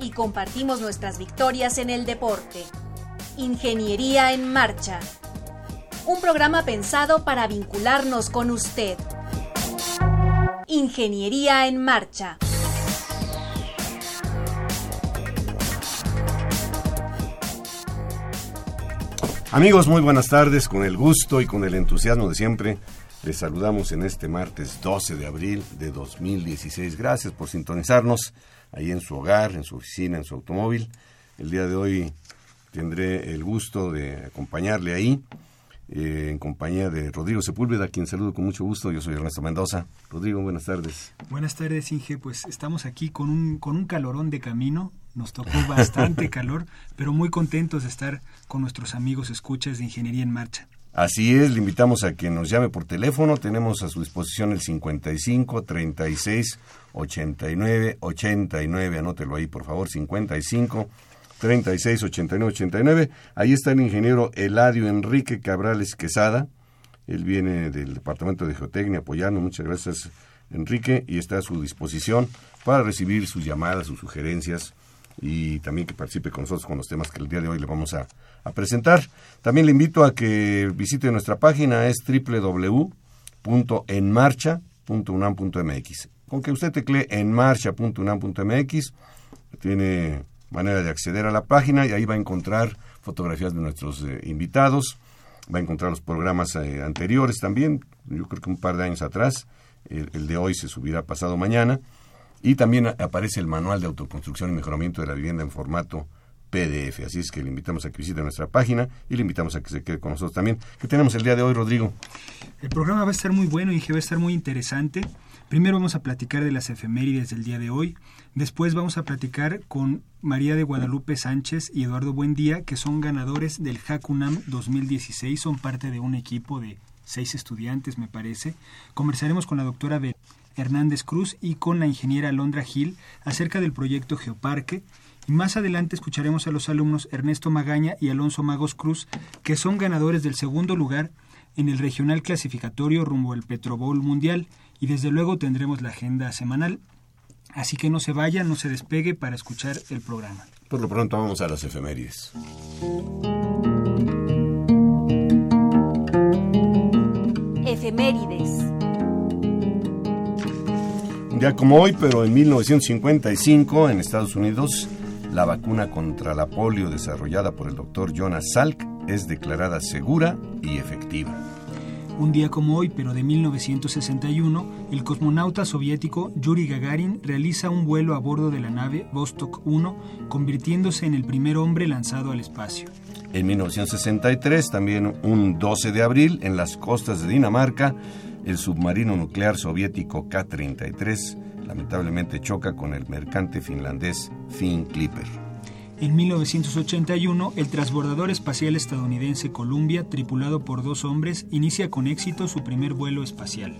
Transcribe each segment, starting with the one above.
y compartimos nuestras victorias en el deporte. Ingeniería en Marcha. Un programa pensado para vincularnos con usted. Ingeniería en Marcha. Amigos, muy buenas tardes. Con el gusto y con el entusiasmo de siempre, les saludamos en este martes 12 de abril de 2016. Gracias por sintonizarnos ahí en su hogar, en su oficina, en su automóvil. El día de hoy tendré el gusto de acompañarle ahí, eh, en compañía de Rodrigo Sepúlveda, a quien saludo con mucho gusto. Yo soy Ernesto Mendoza. Rodrigo, buenas tardes. Buenas tardes, Inge. Pues estamos aquí con un, con un calorón de camino. Nos tocó bastante calor, pero muy contentos de estar con nuestros amigos escuchas de Ingeniería en Marcha. Así es, le invitamos a que nos llame por teléfono. Tenemos a su disposición el 55 36 89 89. Anótelo ahí, por favor, 55 36 89 89. Ahí está el ingeniero Eladio Enrique Cabrales Quesada. Él viene del Departamento de Geotecnia apoyando. Muchas gracias, Enrique, y está a su disposición para recibir sus llamadas, sus sugerencias y también que participe con nosotros con los temas que el día de hoy le vamos a, presentar. También le invito a que visite nuestra página, es www.enmarcha.unam.mx. Con que usted teclee enmarcha.unam.mx, tiene manera de acceder a la página y ahí va a encontrar fotografías de nuestros eh, invitados, va a encontrar los programas eh, anteriores también, yo creo que un par de años atrás, el de hoy se subirá pasado mañana y también aparece el manual de autoconstrucción y mejoramiento de la vivienda en formato PDF. Así es que le invitamos a que visite nuestra página y le invitamos a que se quede con nosotros también. ¿Qué tenemos el día de hoy, Rodrigo? El programa va a estar muy bueno y va a estar muy interesante. Primero vamos a platicar de las efemérides del día de hoy. Después vamos a platicar con María de Guadalupe Sánchez y Eduardo Buendía, que son ganadores del HACUNAM 2016. Son parte de un equipo de seis estudiantes, me parece. Conversaremos con la doctora Hernández Cruz y con la ingeniera Alondra Gil acerca del proyecto Geoparque. Y más adelante escucharemos a los alumnos Ernesto Magaña y Alonso Magos Cruz, que son ganadores del segundo lugar en el regional clasificatorio rumbo al Petrobol Mundial. Y desde luego tendremos la agenda semanal. Así que no se vaya, no se despegue para escuchar el programa. Por lo pronto vamos a las efemérides. Efemérides día como hoy, pero en 1955, en Estados Unidos, la vacuna contra la polio desarrollada por el doctor Jonas Salk es declarada segura y efectiva. Un día como hoy, pero de 1961, el cosmonauta soviético Yuri Gagarin realiza un vuelo a bordo de la nave Vostok 1, convirtiéndose en el primer hombre lanzado al espacio. En 1963, también un 12 de abril, en las costas de Dinamarca, el submarino nuclear soviético K-33 lamentablemente choca con el mercante finlandés Finn Clipper. En 1981, el transbordador espacial estadounidense Columbia, tripulado por dos hombres, inicia con éxito su primer vuelo espacial.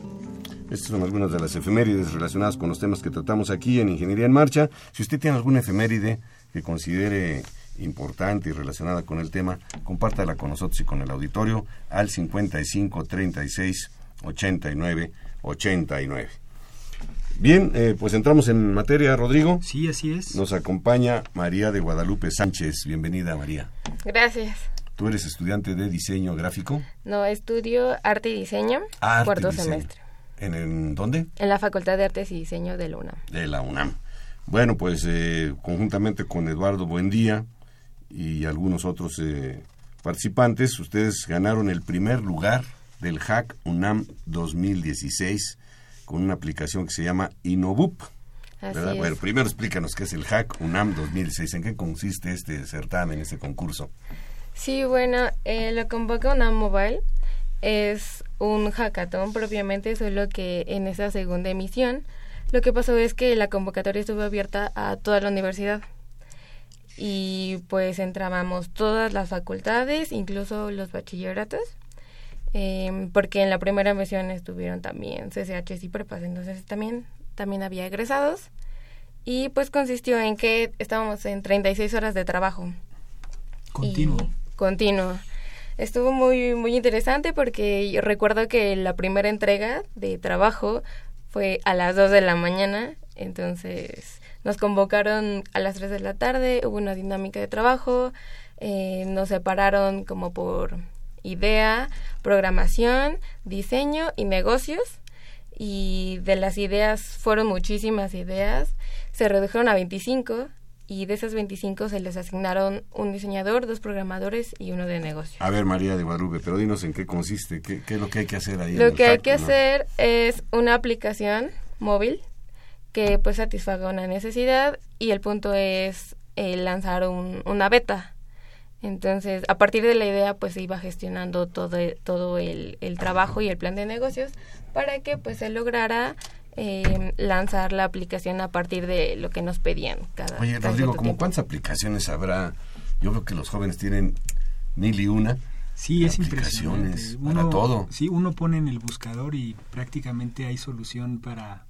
Estas son algunas de las efemérides relacionadas con los temas que tratamos aquí en Ingeniería en Marcha. Si usted tiene alguna efeméride que considere importante y relacionada con el tema, compártala con nosotros y con el auditorio al 55 36 89 89. Bien, eh, pues entramos en materia, Rodrigo. Sí, así es. Nos acompaña María de Guadalupe Sánchez. Bienvenida, María. Gracias. ¿Tú eres estudiante de diseño gráfico? No, estudio arte y diseño, cuarto semestre. ¿En, dónde? En la Facultad de Artes y Diseño de la UNAM. De la UNAM. Bueno, pues eh, conjuntamente con Eduardo Buendía y algunos otros eh, participantes, ustedes ganaron el primer lugar del Hack UNAM 2016 con una aplicación que se llama Inobup. Bueno, primero explícanos qué es el Hack UNAM 2016, en qué consiste este certamen, este concurso. Sí, bueno, eh, lo convoca UNAM Mobile. Es un hackathon propiamente, solo que en esa segunda emisión lo que pasó es que la convocatoria estuvo abierta a toda la universidad y pues entrábamos todas las facultades, incluso los bachilleratos, em, porque en la primera versión estuvieron también CCHs y prepas, entonces también, también había egresados y pues consistió en que estábamos en 36 horas de trabajo. Continuo. continuo. Estuvo muy, muy interesante porque yo recuerdo que la primera entrega de trabajo fue a las 2 de la mañana, entonces nos convocaron a las 3 de la tarde, hubo una dinámica de trabajo, eh, nos separaron como por idea, programación, diseño y negocios. Y de las ideas, fueron muchísimas ideas, se redujeron a 25 y de esas 25 se les asignaron un diseñador, dos programadores y uno de negocio. A ver, María de Guadalupe, pero dinos en qué consiste, qué, qué es lo que hay que hacer ahí. Lo que hay que hacer es una aplicación móvil que pues satisfaga una necesidad y el punto es eh, lanzar un, una beta. Entonces, a partir de la idea, pues se iba gestionando todo, todo el, el trabajo y el plan de negocios para que pues se lograra eh, lanzar la aplicación a partir de lo que nos pedían cada Oye, cada Rodrigo, ¿cómo cuántas aplicaciones habrá? Yo creo que los jóvenes tienen mil y una. Sí, es Aplicaciones impresionante. para todo. Sí, uno pone en el buscador y prácticamente hay solución para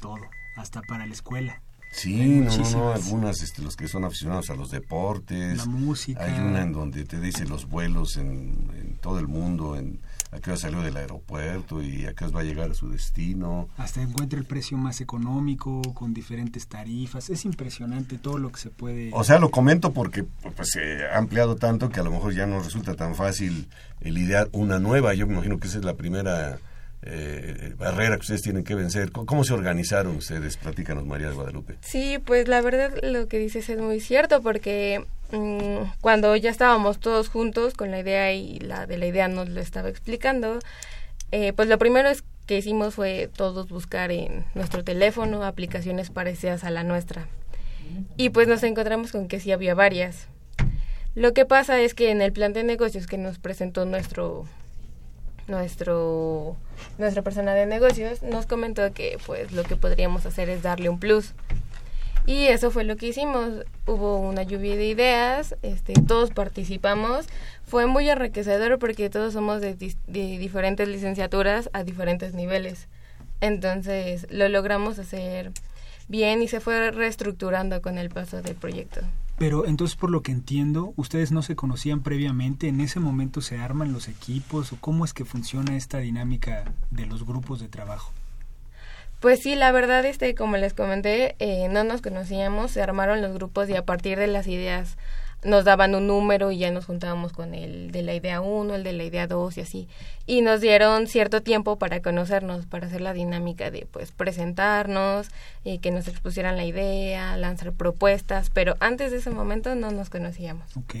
todo, hasta para la escuela. Sí, Hay no, no, no, muchísimas. algunas, este, los que son aficionados a los deportes. La música. Hay una en donde te dice los vuelos en, en todo el mundo, en a qué hora salió del aeropuerto y a qué hora va a llegar a su destino. Hasta encuentra el precio más económico, con diferentes tarifas. Es impresionante todo lo que se puede... O sea, lo comento porque pues, se ha ampliado tanto que a lo mejor ya no resulta tan fácil el idear una nueva. Yo me imagino que esa es la primera eh, barrera que ustedes tienen que vencer. ¿Cómo, cómo se organizaron ustedes? Platícanos, María de Guadalupe. Sí, pues la verdad lo que dices es muy cierto porque mm, cuando ya estábamos todos juntos con la idea y la de la idea nos lo estaba explicando, eh, pues lo primero es que hicimos fue todos buscar en nuestro teléfono aplicaciones parecidas a la nuestra. Y pues nos encontramos con que sí había varias. Lo que pasa es que en el plan de negocios que nos presentó nuestro nuestro nuestra persona de negocios nos comentó que pues lo que podríamos hacer es darle un plus. Y eso fue lo que hicimos. Hubo una lluvia de ideas este todos participamos. Fue muy enriquecedor porque todos somos de, de diferentes licenciaturas a diferentes niveles. Entonces lo logramos hacer bien y se fue reestructurando con el paso del proyecto Pero entonces, por lo que entiendo, ustedes no se conocían previamente, en ese momento se arman los equipos o cómo es que funciona esta dinámica de los grupos de trabajo. Pues sí, la verdad, este, como les comenté, eh, no nos conocíamos, se armaron los grupos y a partir de las ideas nos daban un número y ya nos juntábamos con el de la idea 1, el de la idea 2 y así. Y nos dieron cierto tiempo para conocernos, para hacer la dinámica de pues presentarnos, y que nos expusieran la idea, lanzar propuestas, pero antes de ese momento no nos conocíamos. Ok.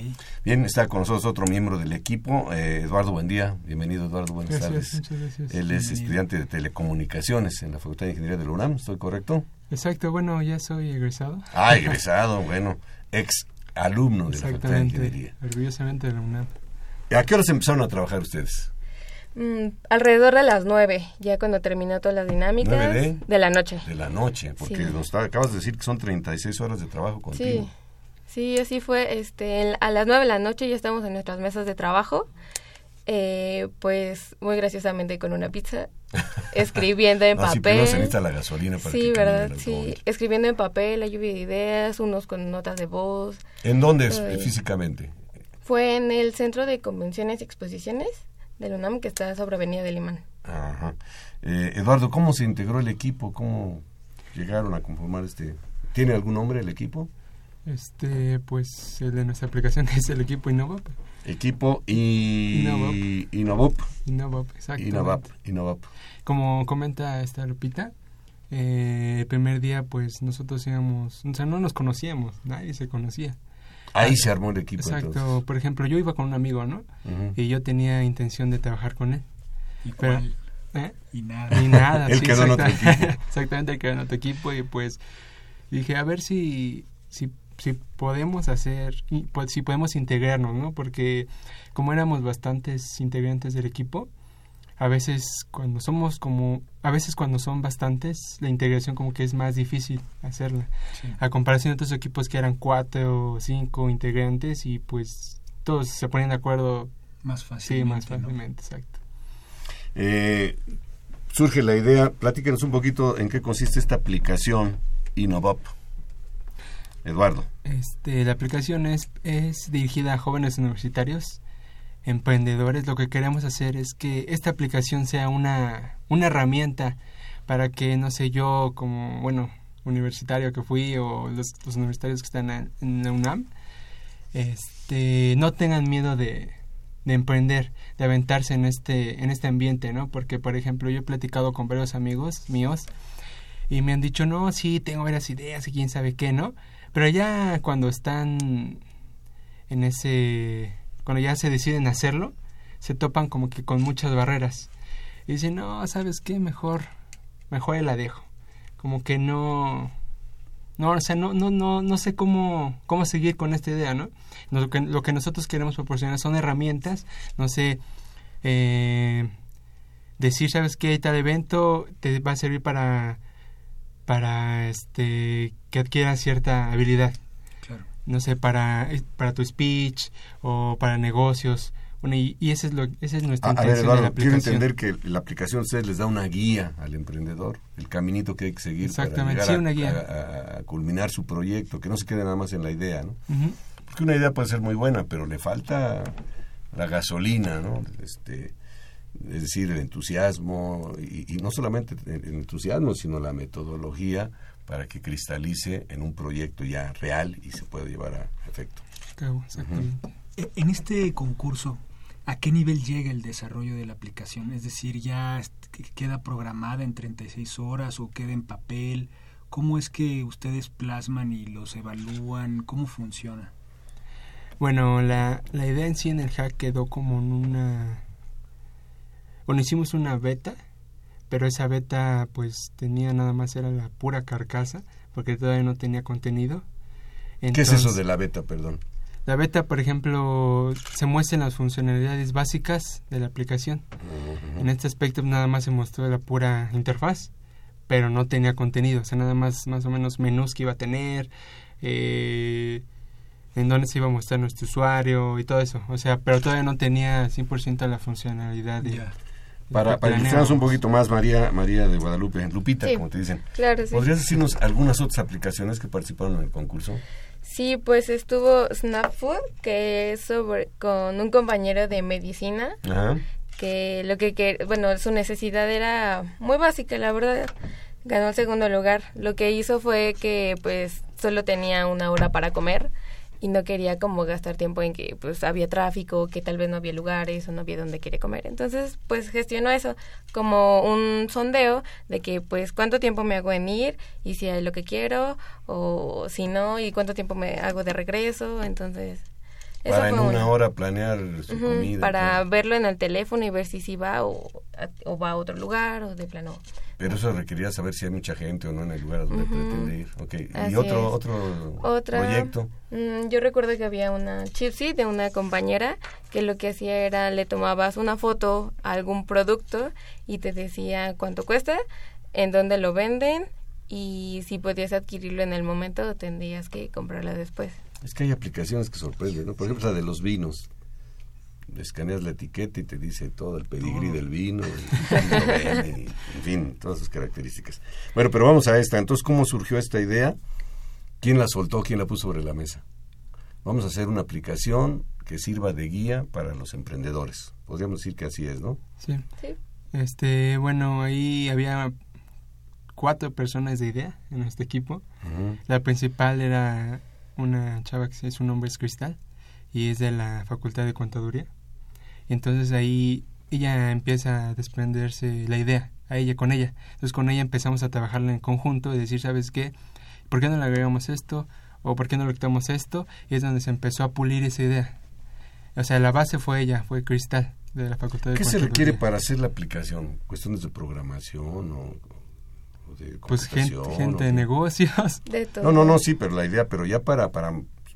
Bien, está con nosotros otro miembro del equipo, eh, Eduardo Buendía. Bienvenido, Eduardo, buenas Gracias, tardes. muchas gracias. Él es Bienvenido. estudiante de telecomunicaciones en la Facultad de Ingeniería de la UNAM, ¿estoy correcto? Exacto, bueno, ya soy egresado. Ah, egresado, bueno, ex alumno de la Facultad de Exactamente, Ingeniería. orgullosamente de la UNAM. ¿A qué horas empezaron a trabajar ustedes? Mm, alrededor de las nueve, ya cuando terminó todas las dinámicas ¿Nueve de? la noche. De la noche, porque Sí. nos acabas de decir que son 36 horas de trabajo continuo. Sí, sí, así fue. Este, en- a las nueve de la noche ya estamos en nuestras mesas de trabajo. Eh, pues muy graciosamente con una pizza, escribiendo en No, sí, se papel. necesita la gasolina para sí, que verdad, sí, escribiendo en papel, la lluvia de ideas, unos con notas de voz. ¿En dónde es, eh, físicamente? Fue en el Centro de Convenciones y Exposiciones del UNAM que está sobre Avenida del Imán. Ajá. Eh, Eduardo, ¿cómo se integró el equipo? ¿Cómo llegaron a conformar este? ¿Tiene algún nombre el equipo? Este, pues el de nuestra aplicación es el equipo Innovap. Equipo y Innovop. Innovop. Innovap, exacto. Innovap. Innovap. Como comenta esta Lupita, eh, el primer día pues nosotros íbamos, o sea, no nos conocíamos, nadie se conocía. Ahí se armó el equipo Exacto, entonces. por ejemplo, yo iba con un amigo, ¿no? Y yo tenía intención de trabajar con él. ¿Y Pero- cuál? ¿eh? Y nada. Ni nada. Él sí, quedó en otro equipo. Exactamente, él quedó en otro equipo y pues dije, a ver si, si, si podemos hacer, pues, si podemos integrarnos, ¿no? Porque como éramos bastantes integrantes del equipo, a veces cuando somos como a veces cuando son bastantes la integración como que es más difícil hacerla. A comparación de otros equipos que eran cuatro o cinco integrantes y pues todos se ponen de acuerdo más fácilmente sí más fácilmente exacto. Eh, surge la idea platíquenos un poquito en qué consiste esta aplicación Innovop Eduardo este la aplicación es es dirigida a jóvenes universitarios emprendedores, lo que queremos hacer es que esta aplicación sea una, una herramienta para que, no sé, yo como, bueno, universitario que fui o los, universitarios que están en, la UNAM, este, no tengan miedo de, de emprender, de aventarse en este, en este ambiente, ¿no? Porque, por ejemplo, yo he platicado con varios amigos míos y me han dicho, no, sí, tengo varias ideas y quién sabe qué, ¿no? Pero ya cuando están en ese cuando ya se deciden hacerlo, se topan como que con muchas barreras. Y dicen, no, ¿sabes qué? Mejor, mejor la dejo. Como que no, no, o sea, no, no, no, no sé cómo, cómo seguir con esta idea, ¿no? Lo que, lo que nosotros queremos proporcionar son herramientas, no sé, eh, decir, ¿sabes qué? Tal evento te va a servir para, para, este, que adquieras cierta habilidad no sé, para, para tu speech o para negocios. Bueno, y, y ese es lo, esa es nuestra a, ver, Eduardo, quiero entender que la aplicación ustedes les da una guía al emprendedor, el caminito que hay que seguir para llegar a, A, culminar su proyecto, que no se quede nada más en la idea, ¿no? Porque una idea puede ser muy buena, pero le falta la gasolina, ¿no? Este, es decir, el entusiasmo, y, y no solamente el entusiasmo, sino la metodología para que cristalice en un proyecto ya real y se pueda llevar a efecto. E, en este concurso, ¿a qué nivel llega el desarrollo de la aplicación? Es decir, ¿ya queda programada en 36 horas o queda en papel? ¿Cómo es que ustedes plasman y los evalúan? ¿Cómo funciona? Bueno, la, la idea en sí en el hack quedó como en una... Bueno, hicimos una beta pero esa beta pues tenía nada más era la pura carcasa porque todavía no tenía contenido. ¿Qué es eso de la beta, perdón? La beta, por ejemplo, se muestran las funcionalidades básicas de la aplicación. En este aspecto nada más se mostró la pura interfaz, pero no tenía contenido, o sea, nada más más o menos menús que iba a tener, eh, en dónde se iba a mostrar nuestro usuario y todo eso, o sea, pero todavía no tenía 100% la funcionalidad de, para, para ilustrarnos un poquito más, María María de Guadalupe, Lupita, como te dicen. Claro, ¿Podrías decirnos algunas otras aplicaciones que participaron en el concurso? Sí, pues estuvo SnapFood, que es sobre, con un compañero de medicina, que lo que, que, bueno, su necesidad era muy básica, la verdad. Ganó el segundo lugar. Lo que hizo fue que, pues, solo tenía una hora para comer y no quería como gastar tiempo en que pues había tráfico, que tal vez no había lugares o no había donde quiere comer. Entonces, pues gestionó eso como un sondeo de que pues cuánto tiempo me hago en ir y si hay lo que quiero o si no y cuánto tiempo me hago de regreso. Entonces, para en una hora planear su comida. Para verlo en el teléfono y ver si sí va o, o, va a otro lugar o de plano. Pero eso requería saber si hay mucha gente o no en el lugar donde pretende ir. Okay. ¿Y otro, otro proyecto? Mm, yo recuerdo que había una chipsy de una compañera que lo que hacía era le tomabas una foto a algún producto y te decía cuánto cuesta, en dónde lo venden y si podías adquirirlo en el momento o tendrías que comprarlo después. Es que hay aplicaciones que sorprenden, ¿no? Por ejemplo, la de los vinos. Escaneas la etiqueta y te dice todo el pedigrí del vino, y, en fin, todas sus características. Bueno, pero vamos a esta. Entonces, ¿cómo surgió esta idea? ¿Quién la soltó? ¿Quién la puso sobre la mesa? Vamos a hacer una aplicación que sirva de guía para los emprendedores. Podríamos decir que así es, ¿no? Sí. sí. Este, bueno, ahí había cuatro personas de idea en este equipo. La principal era una chava que su nombre es Cristal y es de la Facultad de Contaduría. Entonces ahí ella empieza a desprenderse la idea, a ella con ella. Entonces con ella empezamos a trabajarla en conjunto y decir, ¿sabes qué? ¿Por qué no le agregamos esto? ¿O por qué no le quitamos esto? Y es donde se empezó a pulir esa idea. O sea, la base fue ella, fue Cristal, de la Facultad de ¿Qué se requiere para hacer la aplicación? ¿Cuestiones de programación o pues gente, de negocios. No, no, no, sí, pero la idea, pero ya para, para,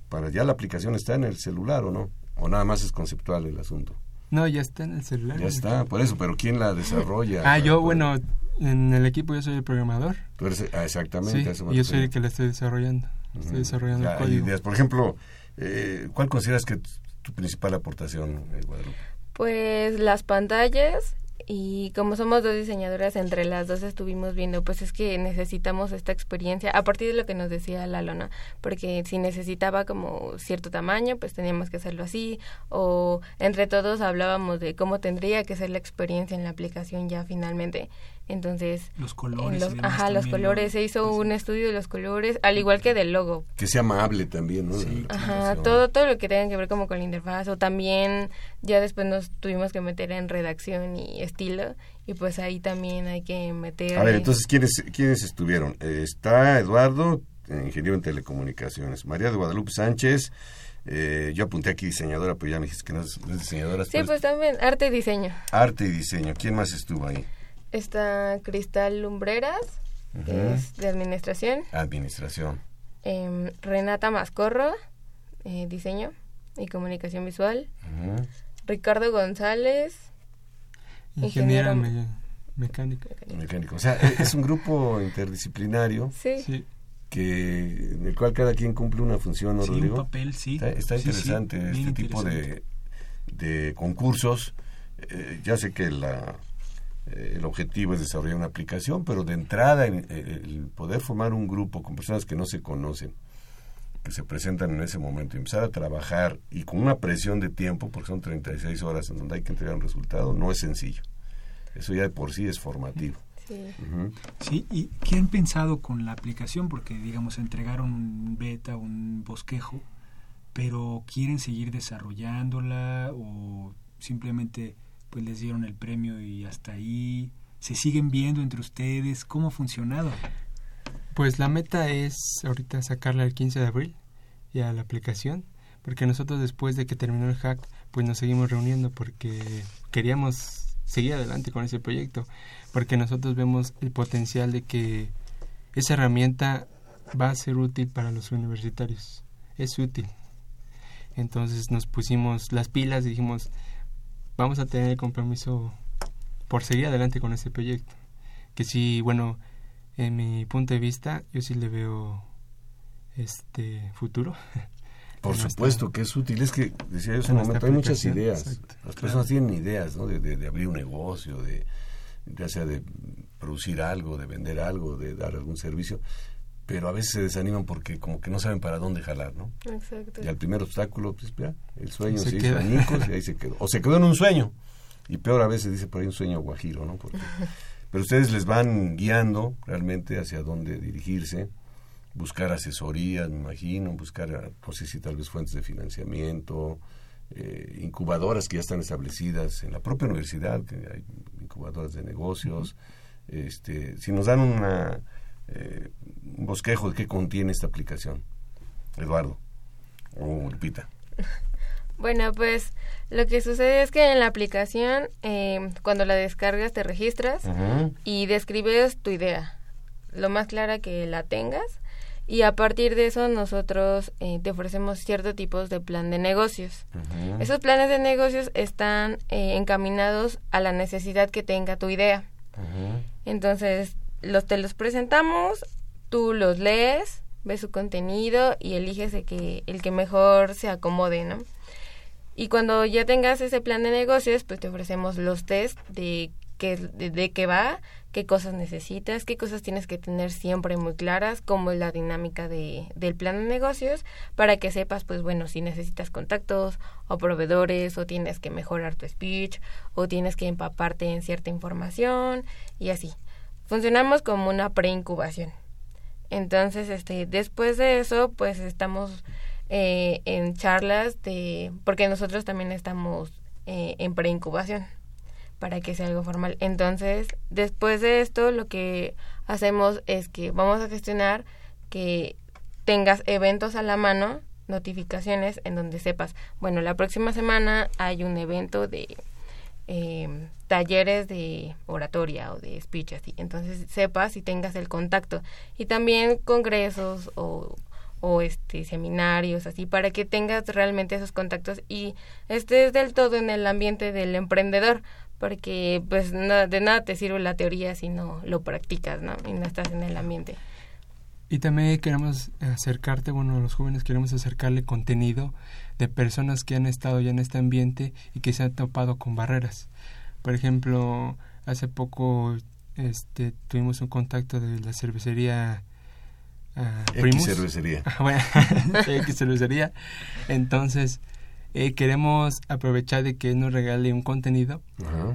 para ya la aplicación está en el celular o no, o nada más es conceptual el asunto. No, ya está en el celular. Ya está, por eso, pero ¿quién la desarrolla? Ah, yo, bueno, en el equipo yo soy el programador. Tú eres, ah, exactamente. Sí, yo soy el que la estoy desarrollando. Estoy desarrollando el código. Ideas. Por ejemplo, eh, ¿cuál consideras que tu principal aportación, eh, Guadalupe? Pues las pantallas y como somos dos diseñadoras, entre las dos estuvimos viendo, pues es que necesitamos esta experiencia, a partir de lo que nos decía la lona, porque si necesitaba como cierto tamaño, pues teníamos que hacerlo así, o entre todos hablábamos de cómo tendría que ser la experiencia en la aplicación ya finalmente. Entonces, los colores. ajá, los colores. Se hizo un estudio de los colores, al igual que del logo. Que sea amable también, ¿no? ajá, todo, todo lo que tenga que ver como con la interfaz. O también ya después nos tuvimos que meter en redacción y estilo. Y pues ahí también hay que meter... A ver, entonces, ¿quiénes, ¿quiénes estuvieron? Eh, está Eduardo, ingeniero en telecomunicaciones. María de Guadalupe Sánchez. Eh, yo apunté aquí diseñadora, pero ya me dijiste que no es, diseñadora. Sí, pues también, arte y diseño. Arte y diseño. ¿Quién más estuvo ahí? Está Cristal Lumbreras, es de administración. Administración. Em, Renata Mascorro, eh, diseño y comunicación visual. Ricardo González, ingeniero, mecánico. mecánico. O sea, e-, es un grupo interdisciplinario. Sí. Que, en el cual cada quien cumple una función, ¿no, sí, un papel, sí. Está, interesante este tipo de, de concursos. Eh, ya sé que la eh, el objetivo es desarrollar una aplicación, pero de entrada eh, el poder formar un grupo con personas que no se conocen, que se presentan en ese momento y empezar a trabajar y con una presión de tiempo, porque son 36 horas en donde hay que entregar un resultado, no es sencillo. Eso ya de por sí es formativo. Sí. sí, ¿y qué han pensado con la aplicación? Porque, digamos, entregaron un beta, un bosquejo, pero quieren seguir desarrollándola o simplemente pues les dieron el premio y hasta ahí. Se siguen viendo entre ustedes cómo ha funcionado pues la meta es ahorita sacarla el 15 de abril ya la aplicación porque nosotros después de que terminó el hack pues nos seguimos reuniendo porque queríamos seguir adelante con ese proyecto porque nosotros vemos el potencial de que esa herramienta va a ser útil para los universitarios. Es útil. Entonces nos pusimos las pilas y dijimos vamos a tener el compromiso por seguir adelante con este proyecto. Que sí, bueno, en mi punto de vista, yo sí le veo este futuro. Por supuesto que es útil. Es que, decía yo hace un momento, hay muchas ideas. Las personas tienen ideas, ¿no? De, de, abrir un negocio, de ya sea de producir algo, de vender algo, de dar algún servicio pero a veces se desaniman porque como que no saben para dónde jalar, ¿no? Exacto. Y al primer obstáculo, pues ya, el sueño se, hizo añicos y ahí se quedó. O se quedó en un sueño. Y peor a veces dice por ahí un sueño guajiro, ¿no? Porque, pero ustedes les van guiando realmente hacia dónde dirigirse, buscar asesorías, me imagino, buscar, no sé si tal vez fuentes de financiamiento, eh, incubadoras que ya están establecidas en la propia universidad, que hay incubadoras de negocios. Este, si nos dan una eh, un bosquejo de qué contiene esta aplicación. Eduardo o Lupita. Bueno, pues lo que sucede es que en la aplicación, eh, cuando la descargas, te registras y describes tu idea, lo más clara que la tengas. Y a partir de eso nosotros eh, te ofrecemos ciertos tipos de plan de negocios. Esos planes de negocios están encaminados a la necesidad que tenga tu idea. Entonces, los te los presentamos, tú los lees, ves su contenido y eliges el que, el que mejor se acomode, ¿no? Y cuando ya tengas ese plan de negocios, pues te ofrecemos los test de qué, de, qué va, qué cosas necesitas, qué cosas tienes que tener siempre muy claras, cómo es la dinámica de, del plan de negocios, para que sepas, pues bueno, si necesitas contactos o proveedores, o tienes que mejorar tu speech, o tienes que empaparte en cierta información, y así. Funcionamos como una preincubación. Entonces, este, después de eso, pues estamos eh, en charlas de, porque nosotros también estamos eh, en preincubación para que sea algo formal. Entonces, después de esto, lo que hacemos es que vamos a gestionar que tengas eventos a la mano, notificaciones en donde sepas, bueno, la próxima semana hay un evento de eh, talleres de oratoria o de speech así. Entonces sepas y tengas el contacto. Y también congresos o, o este seminarios así para que tengas realmente esos contactos y estés del todo en el ambiente del emprendedor porque pues de nada te sirve la teoría si no lo practicas no y no estás en el ambiente. Y también queremos acercarte bueno los jóvenes queremos acercarle contenido de personas que han estado ya en este ambiente y que se han topado con barreras por ejemplo hace poco este tuvimos un contacto de la cervecería Uh, X cervecería. bueno, X cervecería. Entonces, eh, queremos aprovechar de que nos regale un contenido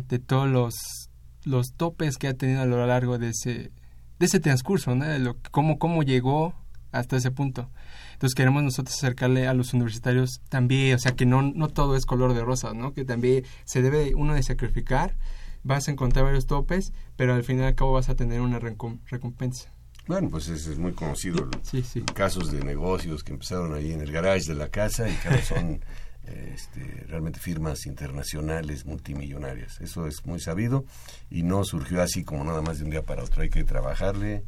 de todos los, los topes que ha tenido a lo largo de ese, de ese transcurso, ¿no? De lo, cómo, cómo llegó hasta ese punto. Entonces queremos nosotros acercarle a los universitarios también, o sea, que no, no todo es color de rosa, ¿no? Que también se debe uno de sacrificar, vas a encontrar varios topes, pero al final y al cabo vas a tener una recompensa. Bueno, pues es, muy conocido. Sí, sí. Casos de negocios que empezaron ahí en el garage de la casa y que son este, realmente firmas internacionales multimillonarias. Eso es muy sabido y no surgió así como nada más de un día para otro. Hay que trabajarle,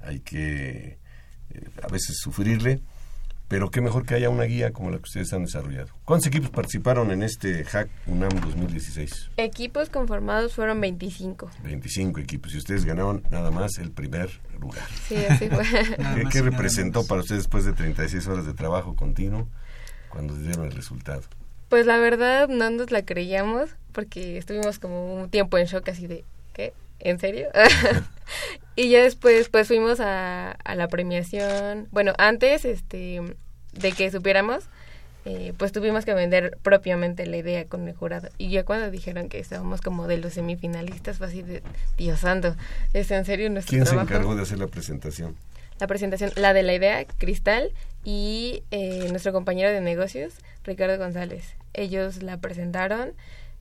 hay que eh, a veces sufrirle pero qué mejor que haya una guía como la que ustedes han desarrollado. ¿Cuántos equipos participaron en este Hack UNAM 2016? Equipos conformados fueron 25. 25 equipos y ustedes ganaron nada más el primer lugar. Sí, así fue. ¿Qué, representó para ustedes después de 36 horas de trabajo continuo cuando dieron el resultado? Pues la verdad no nos la creíamos porque estuvimos como un tiempo en shock así de, ¿qué? ¿En serio? y ya después pues fuimos a, a la premiación. Bueno, antes este de que supiéramos, eh, pues tuvimos que vender propiamente la idea con el jurado. Y ya cuando dijeron que estábamos como de los semifinalistas, fue así de, Dios santo, ¿es en serio nuestro ¿Quién se encargó de hacer la presentación? La presentación, la de la idea, Cristal, y eh, nuestro compañero de negocios, Ricardo González. Ellos la presentaron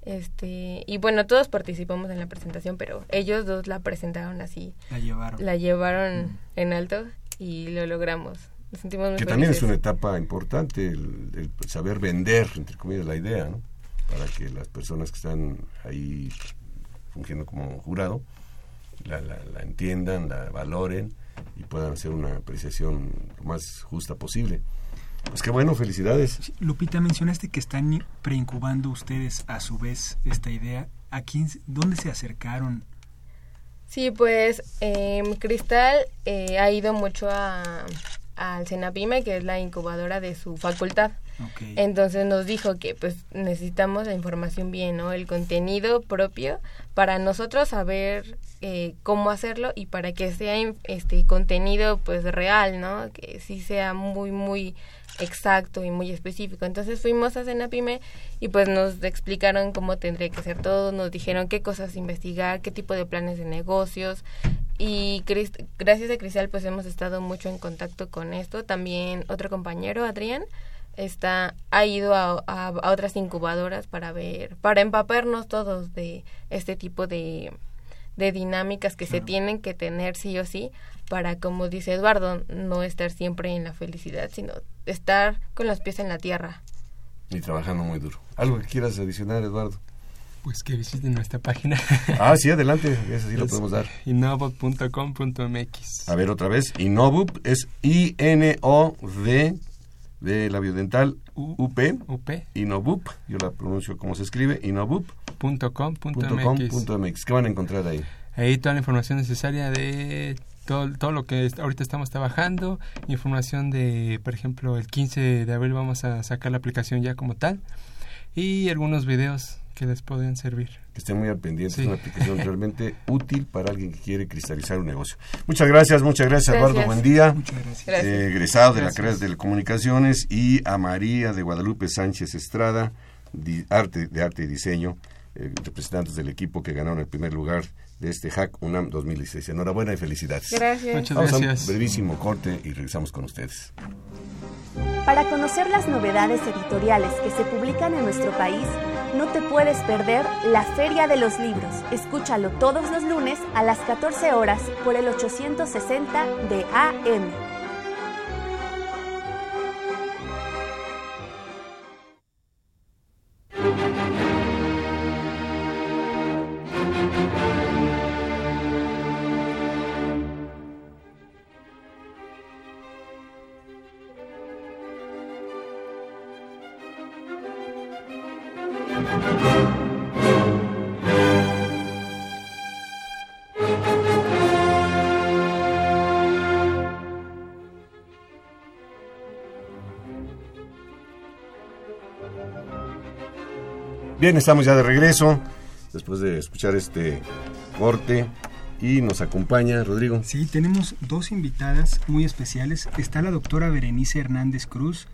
este, y bueno, todos participamos en la presentación, pero ellos dos la presentaron así. La llevaron. La llevaron mm. en alto y lo logramos. Nos sentimos muy que también es una etapa importante el, saber vender, entre comillas, la idea, ¿no? Para que las personas que están ahí fungiendo como jurado la, la, la entiendan, la valoren y puedan hacer una apreciación lo más justa posible. Pues qué bueno, felicidades. Lupita, mencionaste que están preincubando ustedes a su vez esta idea. ¿A quién, dónde se acercaron? Sí, pues eh, Cristal eh, ha ido mucho a, al Senapime, que es la incubadora de su facultad. Entonces nos dijo que pues necesitamos la información bien, ¿no? El contenido propio para nosotros saber eh, cómo hacerlo y para que sea este contenido pues real, ¿no? Que sí sea muy muy exacto y muy específico. Entonces fuimos a Cenapime y pues nos explicaron cómo tendría que ser todo, nos dijeron qué cosas investigar, qué tipo de planes de negocios y gracias a Cristal pues hemos estado mucho en contacto con esto. También otro compañero, Adrián, está ha ido a, a, otras incubadoras para ver, para empaparnos todos de este tipo de, de dinámicas que se tienen que tener sí o sí para, como dice Eduardo, no estar siempre en la felicidad, sino estar con los pies en la tierra. Y trabajando muy duro. ¿Algo que quieras adicionar, Eduardo? Pues que visiten nuestra página. Ah, sí, adelante, eso sí lo podemos dar. Innovup.com.mx. A ver, otra vez, Innovup es I-N-O-V de la biodental U-P. UP. Innovup, yo la pronuncio como se escribe, innovup.com.mx. ¿Qué van a encontrar ahí? Ahí toda la información necesaria de todo, todo lo que ahorita estamos trabajando, información de, por ejemplo, el 15 de abril vamos a sacar la aplicación ya como tal y algunos videos que les pueden servir. Que estén muy al pendiente, es una aplicación realmente útil para alguien que quiere cristalizar un negocio. Muchas gracias, muchas gracias, Eduardo, buen día. Muchas gracias. Eh, egresado de la carrera de Telecomunicaciones y a María de Guadalupe Sánchez Estrada, de arte, de arte y diseño, eh, representantes del equipo que ganaron el primer lugar de este Hack UNAM 2016. Enhorabuena y felicidades. Gracias. Muchas gracias. un brevísimo corte y regresamos con ustedes. Para conocer las novedades editoriales que se publican en nuestro país, no te puedes perder la Feria de los Libros. Escúchalo todos los lunes a las 14 horas por el 860 de AM. Bien, estamos ya de regreso después de escuchar este corte y nos acompaña Rodrigo. Sí, tenemos dos invitadas muy especiales. Está la doctora Berenice Hernández Cruz.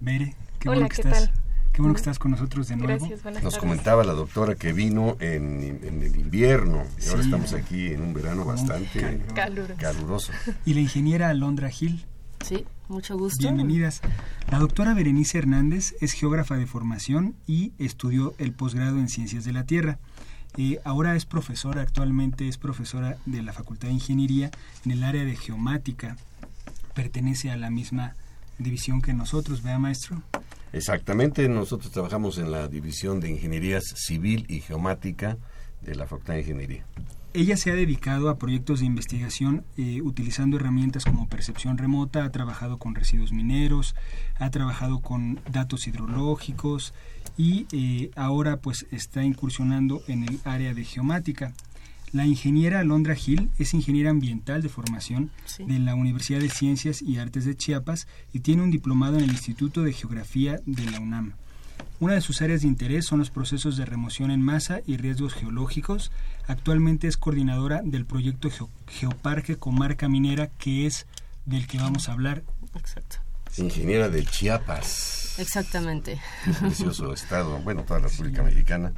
Bere, qué Hola, bueno que ¿qué estás. tal? Qué bueno que estás con nosotros de nuevo. Gracias, buenas Nos tardes. comentaba la doctora que vino en, en el invierno y ahora estamos aquí en un verano bastante calor. Caluroso. Y la ingeniera Alondra Gil. Sí, mucho gusto. Bienvenidas. La doctora Berenice Hernández es geógrafa de formación y estudió el posgrado en Ciencias de la Tierra. Eh, ahora es profesora, actualmente es profesora de la Facultad de Ingeniería en el área de geomática. Pertenece a la misma división que nosotros, ¿vea maestro? Exactamente, nosotros trabajamos en la división de Ingenierías Civil y Geomática de la Facultad de Ingeniería. Ella se ha dedicado a proyectos de investigación eh, utilizando herramientas como percepción remota, ha trabajado con residuos mineros, ha trabajado con datos hidrológicos y eh, ahora pues está incursionando en el área de geomática. La ingeniera Alondra Gil es ingeniera ambiental de formación Sí. de la Universidad de Ciencias y Artes de Chiapas y tiene un diplomado en el Instituto de Geografía de la UNAM. Una de sus áreas de interés son los procesos de remoción en masa y riesgos geológicos. Actualmente es coordinadora del proyecto Geo- Geoparque Comarca Minera, que es del que vamos a hablar. Exacto. Ingeniera de Chiapas, Exactamente. qué precioso estado, bueno, toda la República Mexicana,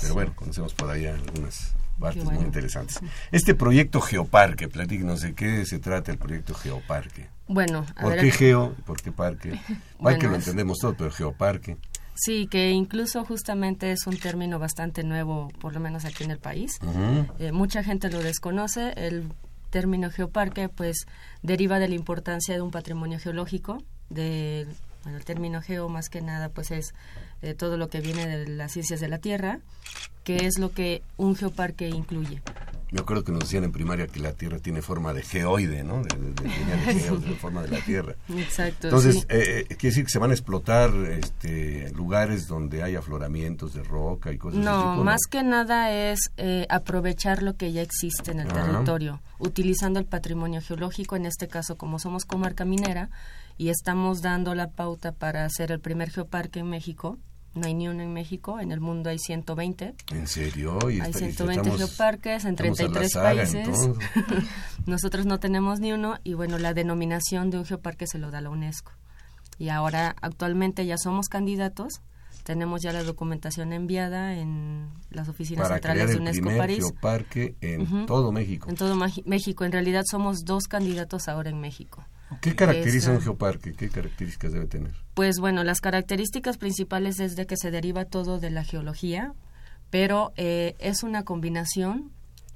pero bueno, conocemos por ahí algunas partes bueno. muy interesantes. Este proyecto Geoparque, platíquenos de qué se trata el proyecto Geoparque. Bueno, a ¿Por ver, qué geo por qué parque? Bueno, Parque lo es- entendemos todo, pero geoparque. Sí, que incluso justamente es un término bastante nuevo, por lo menos aquí en el país. Eh, mucha gente lo desconoce. El término geoparque, pues, deriva de la importancia de un patrimonio geológico. De, bueno, el término geo, más que nada, pues, es eh, todo lo que viene de las ciencias de la Tierra, que es lo que un geoparque incluye. Me acuerdo que nos decían en primaria que la Tierra tiene forma de geoide, ¿no? De, de- de forma de la Tierra. Exacto. Entonces, sí. eh, eh, quiere decir que se van a explotar este, lugares donde hay afloramientos de roca y cosas No, tipo, más que nada es eh, aprovechar lo que ya existe en el Ajá. territorio, utilizando el patrimonio geológico, en este caso como somos comarca minera y estamos dando la pauta para hacer el primer geoparque en México. No hay ni uno en México, en el mundo hay 120. ¿En serio? Y Hay está- y 120 estamos- geoparques en estamos a la 33 saga, países. Nosotros no tenemos ni uno y bueno, la denominación de un geoparque se lo da la UNESCO. Y ahora actualmente ya somos candidatos, tenemos ya la documentación enviada en las oficinas Para crear centrales de el UNESCO primer París. geoparque en todo México. En todo México, en realidad somos dos candidatos ahora en México. ¿Qué caracteriza un geoparque? ¿Qué características debe tener? Pues bueno, las características principales es de que se deriva todo de la geología, pero eh, es una combinación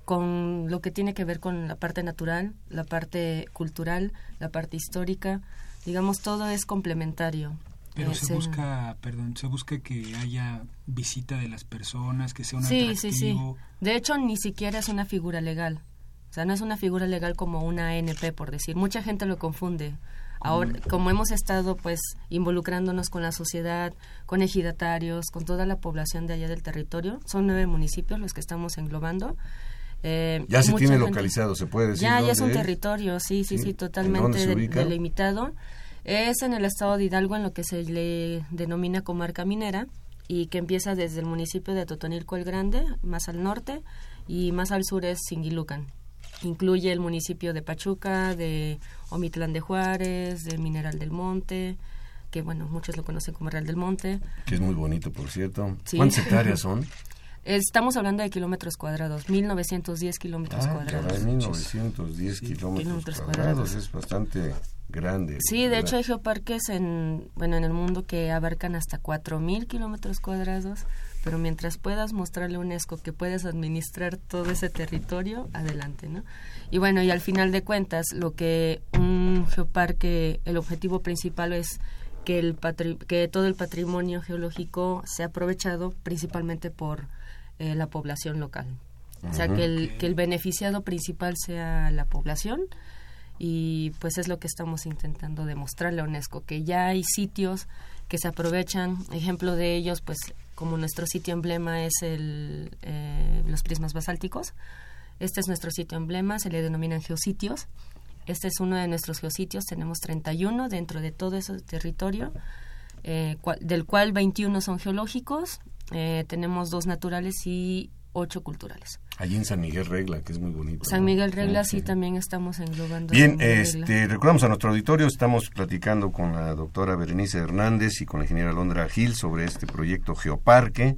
con lo que tiene que ver con la parte natural, la parte cultural, la parte histórica, digamos todo es complementario. Pero se busca, perdón, se busca que haya visita de las personas, que sea un Sí, atractivo. sí, sí. De hecho, ni siquiera es una figura legal. O sea, no es una figura legal como una ANP, por decir. Mucha gente lo confunde. Ahora, como hemos estado, pues, involucrándonos con la sociedad, con ejidatarios, con toda la población de allá del territorio, son nueve municipios los que estamos englobando. Eh, Ya se tiene gente- localizado, ¿se puede decir? Ya, ya es un territorio, sí, sí, Sí. sí, ¿En totalmente delimitado. Es en el estado de Hidalgo, en lo que se le denomina comarca minera, y que empieza desde el municipio de Totonilco el Grande, más al norte, y más al sur es Singilucan. Incluye el municipio de Pachuca, de Omitlán de Juárez, de Mineral del Monte, que bueno, muchos lo conocen como Real del Monte. Que es muy bonito, por cierto. Sí. ¿Cuántas hectáreas son? Estamos hablando de kilómetros cuadrados, 1910 kilómetros Ah, cuadrados. caray, 1910 kilómetros, kilómetros cuadrados. cuadrados. Es bastante grande. Sí, de hecho hay geoparques en, bueno, en el mundo que abarcan hasta 4.000 kilómetros cuadrados, pero mientras puedas mostrarle a UNESCO que puedes administrar todo ese territorio, adelante, ¿no? Y bueno, y al final de cuentas, lo que un geoparque, el objetivo principal es que, el patri- que todo el patrimonio geológico sea aprovechado principalmente por eh, la población local. O sea, que el, que el beneficiado principal sea la población y pues es lo que estamos intentando demostrarle a UNESCO, que ya hay sitios que se aprovechan, ejemplo de ellos, pues como nuestro sitio emblema es el, eh, los prismas basálticos. Este es nuestro sitio emblema, se le denominan geositios. Este es uno de nuestros geositios, tenemos 31 dentro de todo ese territorio, eh, del cual 21 son geológicos, eh, tenemos dos naturales y ocho culturales. Allí en San Miguel Regla, que es muy bonito. San Miguel Regla sí, también estamos englobando. Bien, este, recordamos a nuestro auditorio, estamos platicando con la doctora Berenice Hernández y con la ingeniera Londra Gil sobre este proyecto Geoparque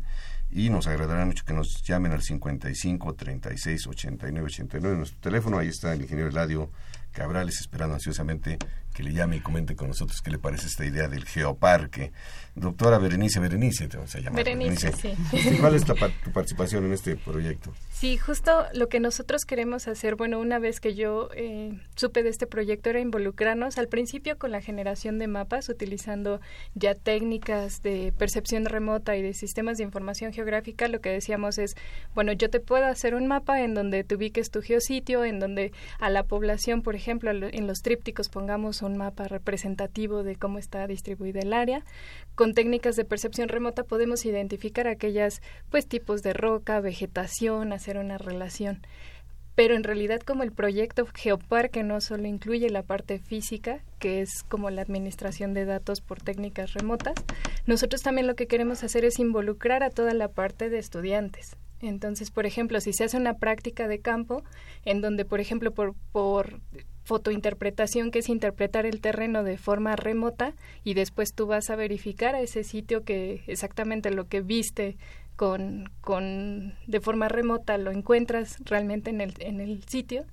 y nos agradará mucho que nos llamen al 55 36 89 89 nuestro teléfono, ahí está el ingeniero Eladio Cabrales esperando ansiosamente que le llame y comente con nosotros qué le parece esta idea del geoparque. Doctora Berenice, Berenice, te vamos a llamar. Berenice, sí. ¿Cuál es tu participación en este proyecto? Sí, justo lo que nosotros queremos hacer, bueno, una vez que yo eh, supe de este proyecto era involucrarnos al principio con la generación de mapas, utilizando ya técnicas de percepción remota y de sistemas de información geográfica. Lo que decíamos es, bueno, yo te puedo hacer un mapa en donde te ubiques tu geositio, en donde a la población, por ejemplo, en los trípticos pongamos un mapa representativo de cómo está distribuida el área. Con técnicas de percepción remota podemos identificar aquellas pues tipos de roca, vegetación, hacer una relación. Pero en realidad como el proyecto Geoparque no solo incluye la parte física, que es como la administración de datos por técnicas remotas, nosotros también lo que queremos hacer es involucrar a toda la parte de estudiantes. Entonces, por ejemplo, si se hace una práctica de campo, en donde, por ejemplo, por, por fotointerpretación, que es interpretar el terreno de forma remota y después tú vas a verificar a ese sitio que exactamente lo que viste con, con de forma remota lo encuentras realmente en el, en el sitio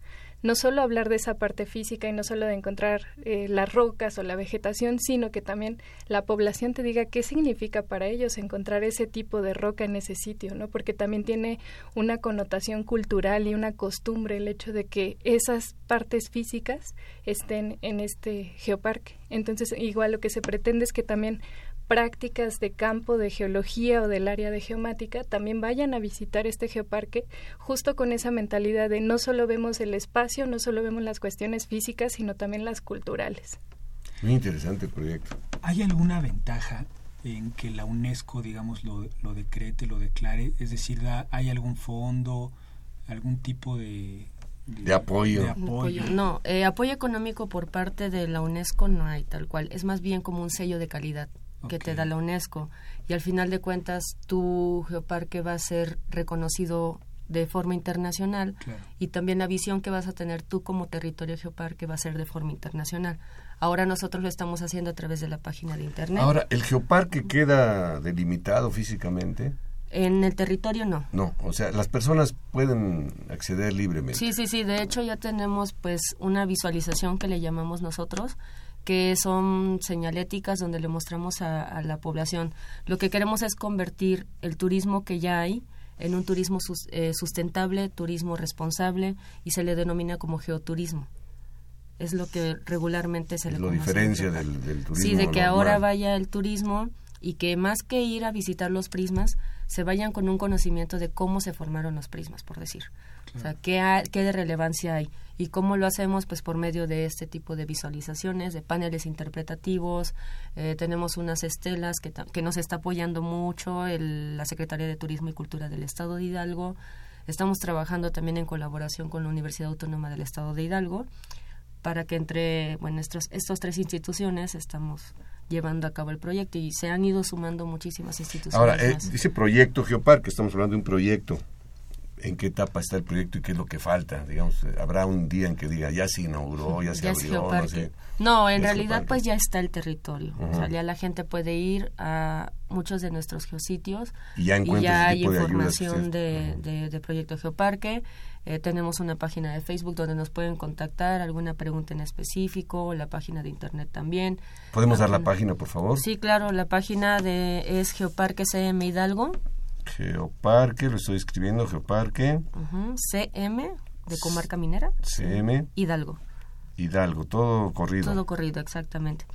no solo hablar de esa parte física y no solo de encontrar eh, las rocas o la vegetación, sino que también la población te diga qué significa para ellos encontrar ese tipo de roca en ese sitio, ¿no? Porque también tiene una connotación cultural y una costumbre el hecho de que esas partes físicas estén en este geoparque. Entonces, igual lo que se pretende es que también prácticas de campo de geología o del área de geomática también vayan a visitar este geoparque justo con esa mentalidad de no solo vemos el espacio, no solo vemos las cuestiones físicas, sino también las culturales. Muy interesante el proyecto. ¿Hay alguna ventaja en que la UNESCO, digamos, lo, lo decrete, lo declare? Es decir, ¿hay algún fondo, algún tipo de, de, apoyo. No, eh, apoyo económico por parte de la UNESCO no hay tal cual. Es más bien como un sello de calidad que te da la UNESCO. Y al final de cuentas, tu geoparque va a ser reconocido de forma internacional y también la visión que vas a tener tú como territorio geoparque va a ser de forma internacional. Ahora nosotros lo estamos haciendo a través de la página de internet. Ahora, ¿el geoparque queda delimitado físicamente? En el territorio no. No, o sea, las personas pueden acceder libremente. Sí, sí, sí, de hecho ya tenemos pues una visualización que le llamamos nosotros que son señaléticas donde le mostramos a, la población. Lo que queremos es convertir el turismo que ya hay en un turismo eh, sustentable, turismo responsable y se le denomina como geoturismo. Es lo que regularmente se le Lo diferencia del, turismo. Sí, de que ahora vaya el turismo y que más que ir a visitar los prismas, se vayan con un conocimiento de cómo se formaron los prismas, por decir. O sea, ¿qué, ¿qué de relevancia hay? ¿Y cómo lo hacemos? Pues por medio de este tipo de visualizaciones, de paneles interpretativos. Eh, tenemos unas estelas que, que nos está apoyando mucho el, la Secretaría de Turismo y Cultura del Estado de Hidalgo. Estamos trabajando también en colaboración con la Universidad Autónoma del Estado de Hidalgo para que entre bueno, estos, estos tres instituciones estamos llevando a cabo el proyecto y se han ido sumando muchísimas instituciones. Ahora, eh, ese proyecto Geoparque, estamos hablando de un proyecto en qué etapa está el proyecto y qué es lo que falta. Digamos, habrá un día en que diga ya se inauguró, ya se abrió, no sé. No, en realidad pues ya está el territorio. O sea, ya la gente puede ir a muchos de nuestros geositios y ya, hay información de, de, Proyecto Geoparque. Eh, tenemos una página de Facebook donde nos pueden contactar, alguna pregunta en específico, la página de internet también. ¿Podemos dar la página, por favor? Sí, claro, la página de es Geoparque CM Hidalgo. Geoparque, lo estoy escribiendo, Geoparque. CM, de Comarca Minera. CM. Hidalgo. Hidalgo, todo corrido. Todo corrido, exactamente.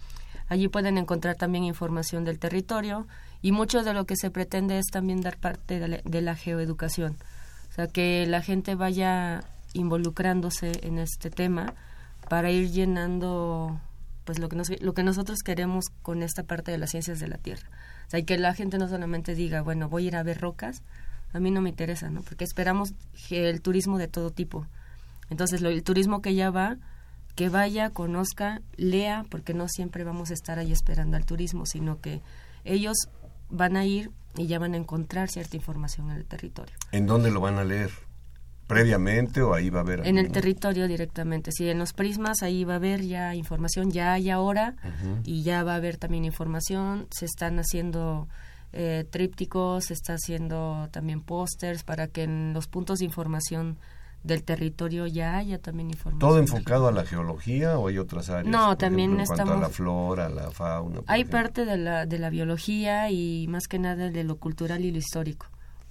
Allí pueden encontrar también información del territorio y mucho de lo que se pretende es también dar parte de la, geoeducación. O sea, que la gente vaya involucrándose en este tema para ir llenando pues lo que, lo que nosotros queremos con esta parte de las ciencias de la Tierra. O sea, que la gente no solamente diga, bueno, voy a ir a ver rocas, a mí no me interesa, ¿no? Porque esperamos el turismo de todo tipo. Entonces, el turismo que ya va, que vaya, conozca, lea, porque no siempre vamos a estar ahí esperando al turismo, sino que ellos van a ir y ya van a encontrar cierta información en el territorio. ¿En dónde lo van a leer? ¿Previamente o ahí va a haber? En el territorio directamente. Sí, en los prismas ahí va a haber ya información, ya hay ahora, y ya va a haber también información. Se están haciendo eh, trípticos, se está haciendo también pósters para que en los puntos de información del territorio ya haya también información. ¿Todo enfocado a la geología o hay otras áreas? No, también ejemplo, en estamos... Cuanto a la flora, la fauna. Hay parte de la, de la biología y más que nada de lo cultural y lo histórico,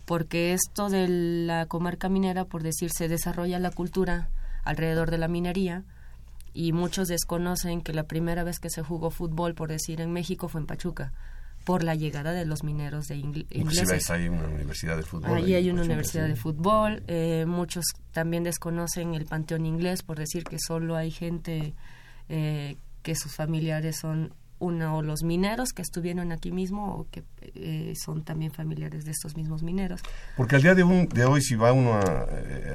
porque esto de la comarca minera, por decir, se desarrolla la cultura alrededor de la minería y muchos desconocen que la primera vez que se jugó fútbol, por decir, en México fue en Pachuca por la llegada de los mineros de ingl ingleses. hay una universidad de fútbol. Ahí hay una universidad de fútbol. Eh, muchos también desconocen el panteón inglés por decir que solo hay gente eh, que sus familiares son uno o los mineros que estuvieron aquí mismo o que eh, son también familiares de estos mismos mineros. Porque al día de, un, de hoy si va uno a,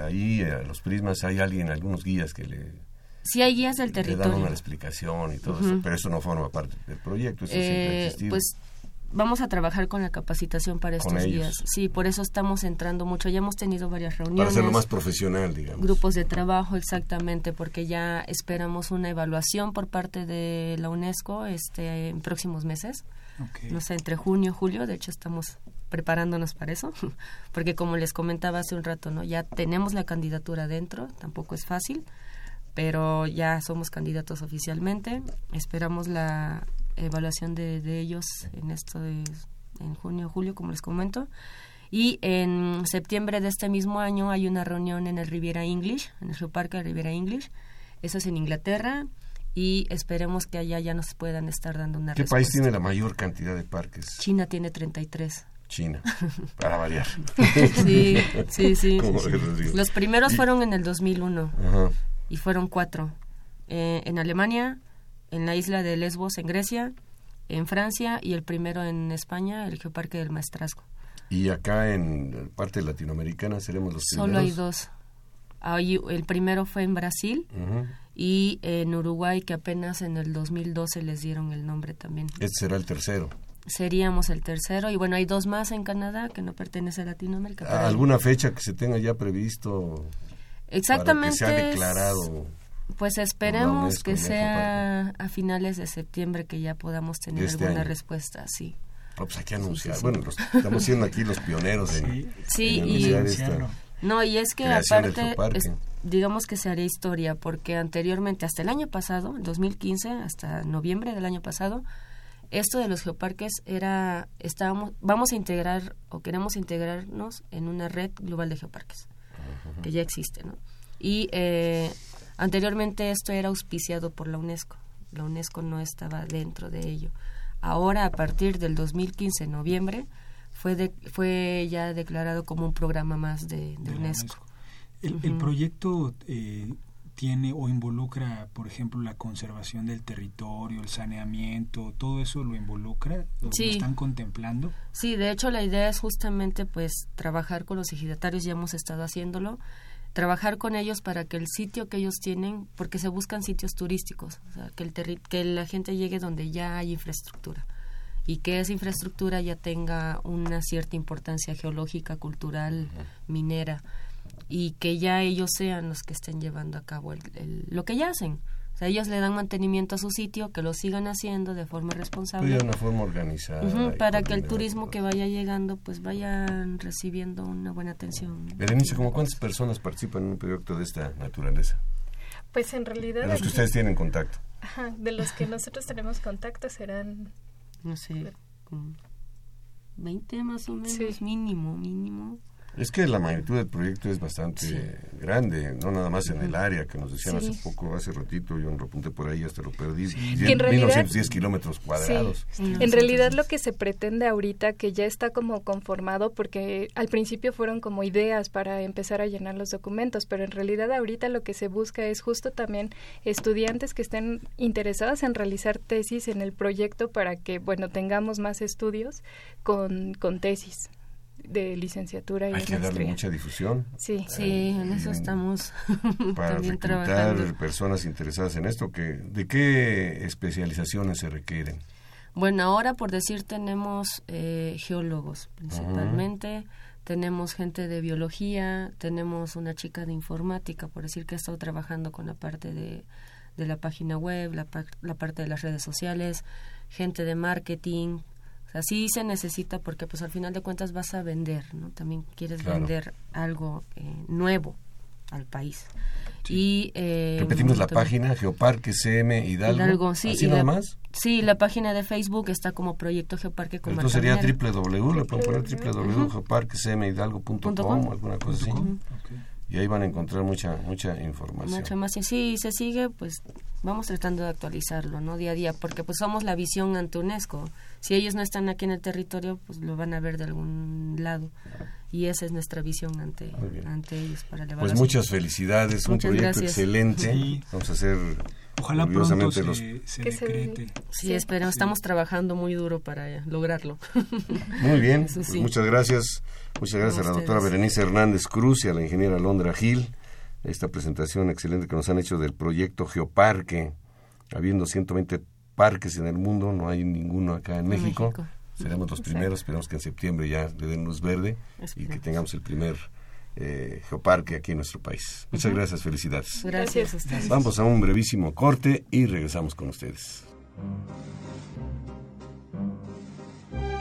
ahí a los prismas hay alguien, algunos guías que le Sí hay guías del territorio. Le dan una explicación y todo eso, pero eso no forma parte del proyecto, eso eh, Pues vamos a trabajar con la capacitación para estos días. Sí, por eso estamos entrando mucho. Ya hemos tenido varias reuniones. Para hacerlo más profesional, digamos. Grupos de trabajo, exactamente, porque ya esperamos una evaluación por parte de la UNESCO este, en próximos meses. No sé, entre junio y julio. De hecho, estamos preparándonos para eso, porque como les comentaba hace un rato, no, ya tenemos la candidatura dentro. Tampoco es fácil, pero ya somos candidatos oficialmente. Esperamos la evaluación de, de ellos en esto de, en junio julio, como les comento. Y en septiembre de este mismo año hay una reunión en el Riviera English, en el Geoparque Riviera English. Eso es en Inglaterra y esperemos que allá ya nos puedan estar dando una ¿Qué país tiene la mayor cantidad de parques? China tiene 33. China, para variar. sí, sí, sí. Los primeros fueron en el 2001 y fueron cuatro. Eh, en Alemania, en la isla de Lesbos, en Grecia, en Francia y el primero en España, el Geoparque del Maestrazgo. ¿Y acá en parte latinoamericana seremos los Solo hay dos. el primero fue en Brasil y en Uruguay, que apenas en el 2012 les dieron el nombre también. Este será el tercero. Seríamos el tercero y bueno, hay dos más en Canadá que no pertenece a Latinoamérica. ¿Alguna fecha que se tenga ya previsto? Exactamente. Para que sea declarado. Pues esperemos que sea a finales de septiembre que ya podamos tener este alguna respuesta, sí. pues hay que anunciar. bueno, estamos siendo aquí los pioneros en, sí, y, no, y es que aparte, digamos que se haría historia, porque anteriormente, hasta el año pasado, el 2015, hasta noviembre del año pasado, esto de los geoparques era, estábamos, vamos a integrar o queremos integrarnos en una red global de geoparques, que ya existe, ¿no? Y eh, Anteriormente esto era auspiciado por la UNESCO. La UNESCO no estaba dentro de ello. Ahora, a partir del 2015, noviembre, fue, fue ya declarado como un programa más de, UNESCO. El, proyecto eh, tiene o involucra, por ejemplo, la conservación del territorio, el saneamiento, todo eso lo involucra, lo, están contemplando. Sí, de hecho la idea es justamente pues trabajar con los ejidatarios, ya hemos estado haciéndolo, trabajar con ellos para que el sitio que ellos tienen, porque se buscan sitios turísticos, o sea, que, el que la gente llegue donde ya hay infraestructura y que esa infraestructura ya tenga una cierta importancia geológica, cultural, minera y que ya ellos sean los que estén llevando a cabo lo que ya hacen. O sea, ellos le dan mantenimiento a su sitio, que lo sigan haciendo de forma responsable. De una forma organizada. para que el turismo que vaya llegando, pues vayan recibiendo una buena atención. Berenice, ¿cómo cuántas personas participan en un proyecto de esta naturaleza? Pues en realidad... De los que ustedes tienen contacto. Ajá, de los que nosotros tenemos contacto serán... No sé, 20 más o menos, mínimo, mínimo. Es que la magnitud del proyecto es bastante grande, no nada más en el área que nos decían hace poco, hace ratito, yo lo apunté por ahí, hasta lo perdí, sí. 1910 kilómetros cuadrados. En realidad lo que se pretende ahorita, que ya está como conformado, porque al principio fueron como ideas para empezar a llenar los documentos, pero en realidad ahorita lo que se busca es justo también estudiantes que estén interesados en realizar tesis en el proyecto para que, bueno, tengamos más estudios con, con tesis de licenciatura y Hay que darle mucha difusión. Sí, sí, en eso estamos para también reclutar trabajando. personas interesadas en esto. Que, ¿De qué especializaciones se requieren? Bueno, ahora por decir tenemos eh, geólogos principalmente, tenemos gente de biología, tenemos una chica de informática, por decir que ha estado trabajando con la parte de, de la página web, la, la parte de las redes sociales, gente de marketing. Sea, sí se necesita porque pues al final de cuentas vas a vender, ¿no? También quieres Claro. vender algo eh, nuevo al país. Y eh, Repetimos la entonces- página, Geoparque CM Hidalgo. Hidalgo, sí. ¿Así y nada la- más? Sí, la página de Facebook está como Proyecto Geoparque Entonces Comarca sería Minera. www, le pueden poner www.geoparquecmhidalgo.com Punto com. o alguna cosa así. Y ahí van a encontrar mucha mucha información. Mucho más. Y sí, se sigue, pues vamos tratando de actualizarlo, ¿no? Día a día, porque pues somos la visión ante UNESCO. Si ellos no están aquí en el territorio, pues lo van a ver de algún lado. Y esa es nuestra visión ante, ante ellos para elevar Pues muchas felicidades, un proyecto gracias. excelente. Sí. Vamos a hacer Ojalá pronto se, los se Que se- decrete. Sí, espero. Estamos trabajando muy duro para lograrlo. Muy bien, Eso pues sí. muchas gracias. Muchas gracias a, A la doctora. Berenice Hernández Cruz y a la ingeniera Londra Gil. Esta presentación excelente que nos han hecho del proyecto Geoparque. Habiendo 120 parques en el mundo, no hay ninguno acá en México. México. Seremos los primeros, esperamos que en septiembre ya le den luz verde y que tengamos el primer eh, geoparque aquí en nuestro país. Muchas gracias, felicidades. Gracias a ustedes. Vamos a un brevísimo corte y regresamos con ustedes.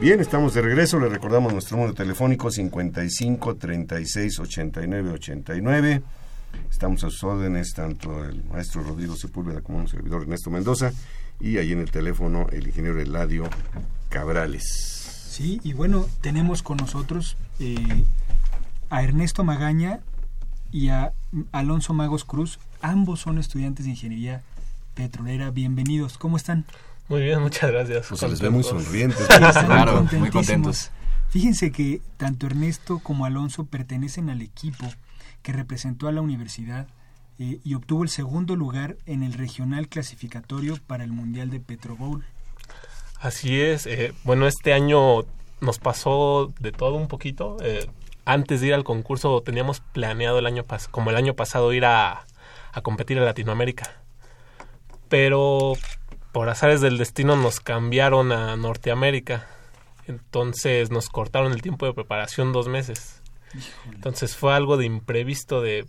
Bien, estamos de regreso. Le recordamos nuestro número telefónico 55 36 89 89. Estamos a sus órdenes, tanto el maestro Rodrigo Sepúlveda como un servidor Ernesto Mendoza. Y ahí en el teléfono el ingeniero Eladio Cabrales. Sí, y bueno, tenemos con nosotros eh, a Ernesto Magaña y a Alonso Magos Cruz. Ambos son estudiantes de ingeniería petrolera. Bienvenidos. ¿Cómo están? Muy bien, muchas gracias. Pues se les ve muy sonrientes. Claro, muy contentos. Fíjense que tanto Ernesto como Alonso pertenecen al equipo que representó a la universidad eh, y obtuvo el segundo lugar en el regional clasificatorio para el Mundial de Petrobowl. Así es. eh, bueno, este año nos pasó de todo un poquito. eh, antes de ir al concurso teníamos planeado el año pas como el año pasado ir a, a competir en Latinoamérica. Pero por azares del destino nos cambiaron a Norteamérica. Entonces nos cortaron el tiempo de preparación dos meses. Entonces fue algo de imprevisto de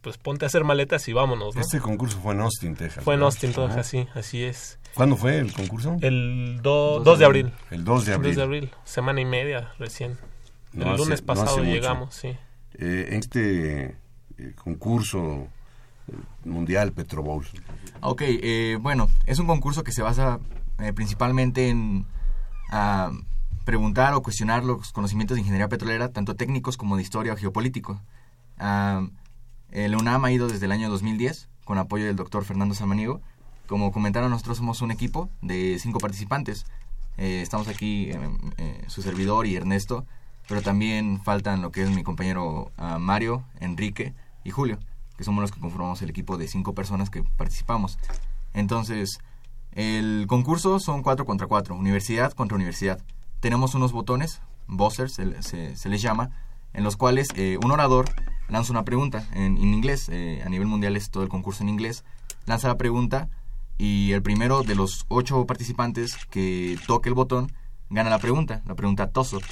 pues ponte a hacer maletas y vámonos, ¿no? Este concurso fue en Austin, Texas. Fue en. Austin, Ajá. así, así es. ¿Cuándo fue el concurso? El 2 de abril. El 2 de 2 abril. de abril, semana y media recién. No el hace- lunes no pasado llegamos, sí. Eh, en este eh, concurso mundial Petrobowl. Ok, eh, bueno, es un concurso que se basa eh, principalmente en ah, preguntar o cuestionar los conocimientos de ingeniería petrolera, tanto técnicos como de historia o geopolítico. Ah, el UNAM ha ido desde el año 2010 con apoyo del doctor Fernando Samaniego. Como comentaron, nosotros somos un equipo de cinco participantes. Eh, estamos aquí, su servidor y Ernesto, pero también faltan lo que es mi compañero ah, Mario, Enrique y Julio, que somos los que conformamos el equipo de cinco personas que participamos. Entonces, el concurso son cuatro contra cuatro, universidad contra universidad. Tenemos unos botones, buzzers se, se- se les llama, en los cuales eh, un orador lanza una pregunta en, en inglés. eh, a nivel mundial es todo el concurso en inglés. lanza la pregunta y el primero de los ocho participantes que toque el botón gana la pregunta, la pregunta toss-up.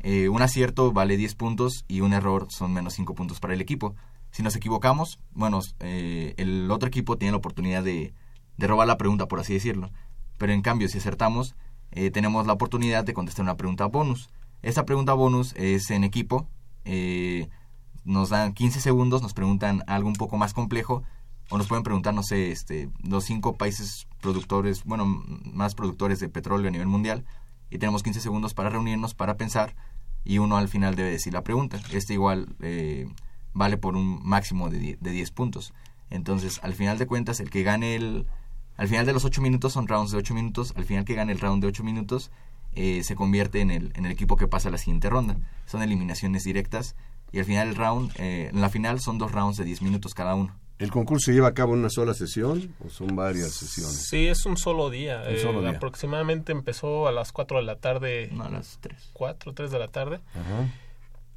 Eh, un acierto vale 10 puntos y un error son menos 5 puntos para el equipo. Si nos equivocamos, bueno, eh, el otro equipo tiene la oportunidad de, de, robar la pregunta, por así decirlo. Pero en cambio, si acertamos, eh, tenemos la oportunidad de contestar una pregunta bonus. Esta pregunta bonus es en equipo. nos dan 15 segundos, nos preguntan algo un poco más complejo o nos pueden preguntar, no sé, este, los cinco países productores, bueno, más productores de petróleo a nivel mundial, y tenemos 15 segundos para reunirnos, para pensar, y uno al final debe decir la pregunta. Este igual eh, vale por un máximo de, de 10 puntos. Entonces, al final de cuentas, el que gane el... Al final de los 8 minutos son rounds de 8 minutos, al final que gane el round de 8 minutos eh, se convierte en el, en el equipo que pasa a la siguiente ronda. Son eliminaciones directas y al final el round, eh, en la final son dos rounds de 10 minutos cada uno. ¿El concurso se lleva a cabo en una sola sesión o son varias sesiones? Sí, es un solo día. Eh, aproximadamente empezó a las 4 de la tarde. No, a las 3. 4, 3 de la tarde.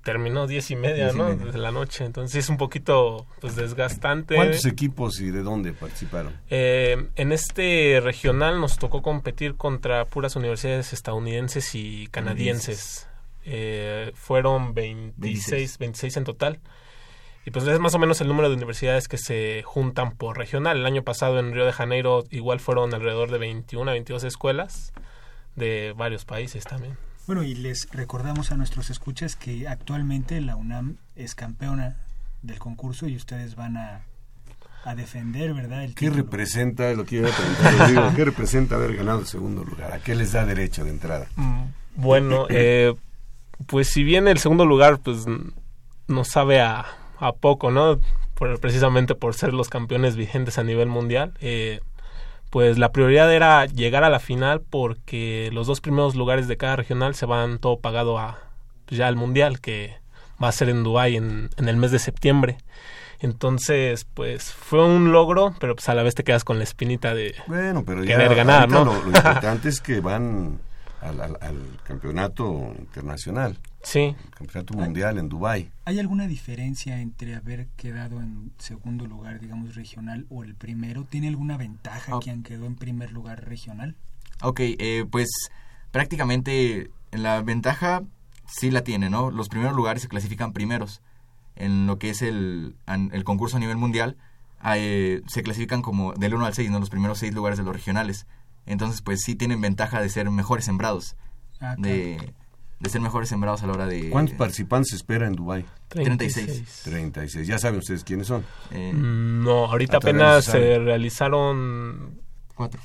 Terminó 10 y media, ¿no? Desde la noche. Entonces es un poquito pues, desgastante. ¿Cuántos equipos y de dónde participaron? Eh, en este regional nos tocó competir contra puras universidades estadounidenses y canadienses. Eh, fueron 26, 26 en total. Y pues es más o menos el número de universidades que se juntan por regional. El año pasado en Río de Janeiro igual fueron alrededor de 21 a 22 escuelas de varios países también. Bueno, y les recordamos a nuestros escuchas que actualmente la UNAM es campeona del concurso y ustedes van a, a defender, ¿verdad? El ¿Qué representa, lo que iba a preguntar, ¿qué representa haber ganado el segundo lugar? ¿A qué les da derecho de entrada? Mm, bueno, eh, pues si bien el segundo lugar pues no sabe a a poco, ¿no? Por, precisamente por ser los campeones vigentes a nivel mundial. Eh, pues la prioridad era llegar a la final porque los dos primeros lugares de cada regional se van todo pagado a pues, ya al mundial que va a ser en Dubái en, en, el mes de septiembre. Entonces, pues fue un logro, pero pues a la vez te quedas con la espinita de bueno, pero querer ganar, ¿no? Lo, lo importante es que van al, al, al, campeonato internacional. Sí. Campeonato mundial en Dubái. ¿Hay alguna diferencia entre haber quedado en segundo lugar, digamos, regional o el primero? ¿Tiene alguna ventaja oh. quien quedó en primer lugar regional? Ok, eh, pues prácticamente la ventaja sí la tiene, ¿no? Los primeros lugares se clasifican primeros. En lo que es el, el concurso a nivel mundial, eh, se clasifican como del 1 al 6, ¿no? Los primeros seis lugares de los regionales. Entonces, pues sí tienen ventaja de ser mejores sembrados. Ah, de, de, ser mejores sembrados a la hora de... ¿Cuántos participantes se espera en Dubái? 36. 36. ¿Ya saben ustedes quiénes son? Eh, no, ahorita apenas se realizaron... Cuatro.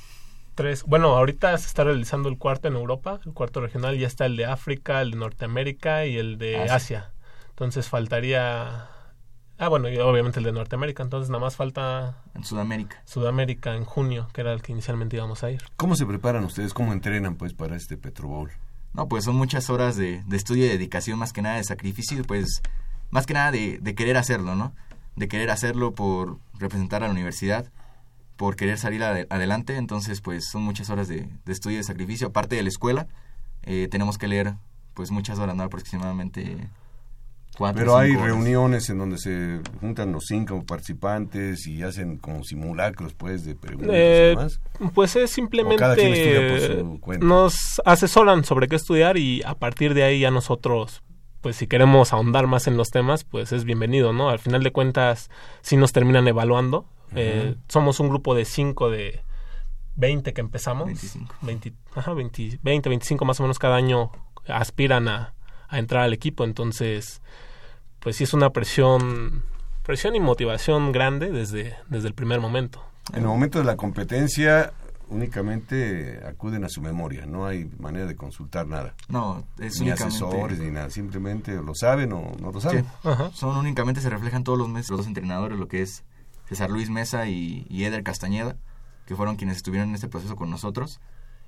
Tres. Bueno, ahorita se está realizando el cuarto en Europa, el cuarto regional. Ya está el de África, el de Norteamérica y el de Asia. Asia. Entonces faltaría Ah, bueno, y obviamente el de Norteamérica, entonces nada más falta... En Sudamérica. Sudamérica en junio, que era el que inicialmente íbamos a ir. ¿Cómo se preparan ustedes? ¿Cómo entrenan pues para este Petro Bowl? No, pues son muchas horas de, de estudio y dedicación, más que nada de sacrificio, pues más que nada de, de, querer hacerlo, ¿no? De querer hacerlo por representar a la universidad, por querer salir ad adelante, entonces pues son muchas horas de, de, estudio y de sacrificio. Aparte de la escuela, eh, tenemos que leer pues muchas horas, ¿no? Aproximadamente pero hay reuniones en donde se juntan los cinco participantes y hacen como simulacros, pues, de preguntas eh, Pues es simplemente nos asesoran sobre qué estudiar y a partir de ahí ya nosotros, pues, si queremos ahondar más en los temas, pues es bienvenido, ¿no? Al final de cuentas, si nos terminan evaluando. eh, somos un grupo de cinco de 20 que empezamos. 25. 20, ajá, 20, 20, 25 más o menos cada año aspiran a a entrar al equipo. Entonces, pues sí es una presión, presión y motivación grande desde, desde el primer momento. En el momento de la competencia únicamente acuden a su memoria, no hay manera de consultar nada. No, es ni únicamente... asesores ni nada, simplemente lo saben o no lo saben. Sí. Son únicamente se reflejan todos los meses los dos entrenadores, lo que es César Luis Mesa y, y Eder Castañeda, que fueron quienes estuvieron en este proceso con nosotros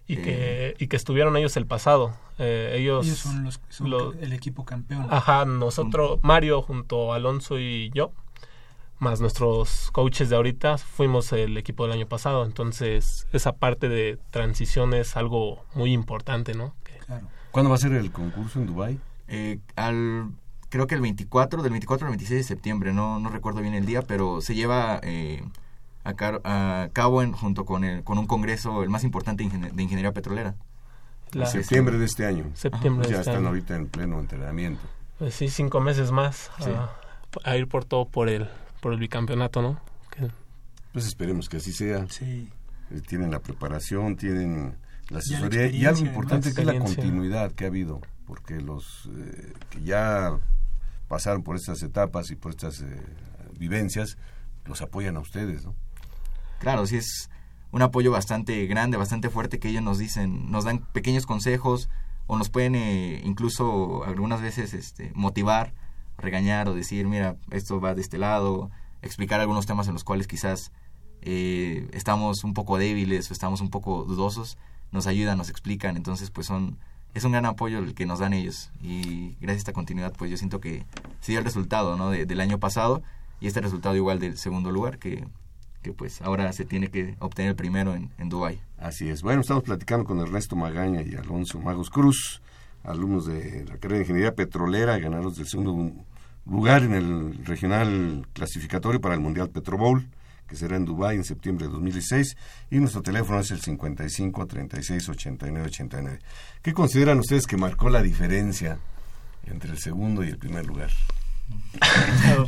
y que eh, y que estuvieron ellos el pasado. Eh, ellos, ellos, son, los, son el equipo campeón. Ajá nosotros Mario junto a Alonso y yo más nuestros coaches de ahorita fuimos el equipo del año pasado. Entonces esa parte de transición es algo muy importante no claro. ¿cuándo va a ser el concurso en Dubai eh, al creo que el 24 del 24 al 26 de septiembre no no recuerdo bien el día pero se lleva eh, a, cabo en, junto con, el, con un congreso, el más importante de, ingeniería petrolera. En septiembre de este año. Septiembre ya este están ahorita en pleno entrenamiento. Pues sí, cinco meses más a, ir por todo por el, por el bicampeonato, ¿no? Pues esperemos que así sea. Sí. Eh, tienen la preparación, tienen la asesoría y algo importante que es la continuidad que ha habido, porque los eh, que ya pasaron por estas etapas y por estas eh, vivencias, los apoyan a ustedes, ¿no? Claro, sí es un apoyo bastante grande, bastante fuerte que ellos nos dicen, nos dan pequeños consejos o nos pueden incluso algunas veces este, motivar, regañar o decir, mira, esto va de este lado, explicar algunos temas en los cuales quizás eh, estamos un poco débiles o estamos un poco dudosos, nos ayudan, nos explican, entonces pues son es un gran apoyo el que nos dan ellos y gracias a esta continuidad pues yo siento que se dio el resultado ¿no? del año pasado y este resultado igual del segundo lugar que, que pues ahora se tiene que obtener primero en, en Dubái. Así es. Bueno, estamos platicando con Ernesto Magaña y Alonso Magos Cruz, alumnos de la carrera de Ingeniería Petrolera, ganadores del segundo lugar en el regional clasificatorio para el Mundial Petro Bowl que será en Dubái en septiembre de 2016 y nuestro teléfono es el 55 36 89 89. ¿Qué consideran ustedes que marcó la diferencia entre el segundo y el primer lugar?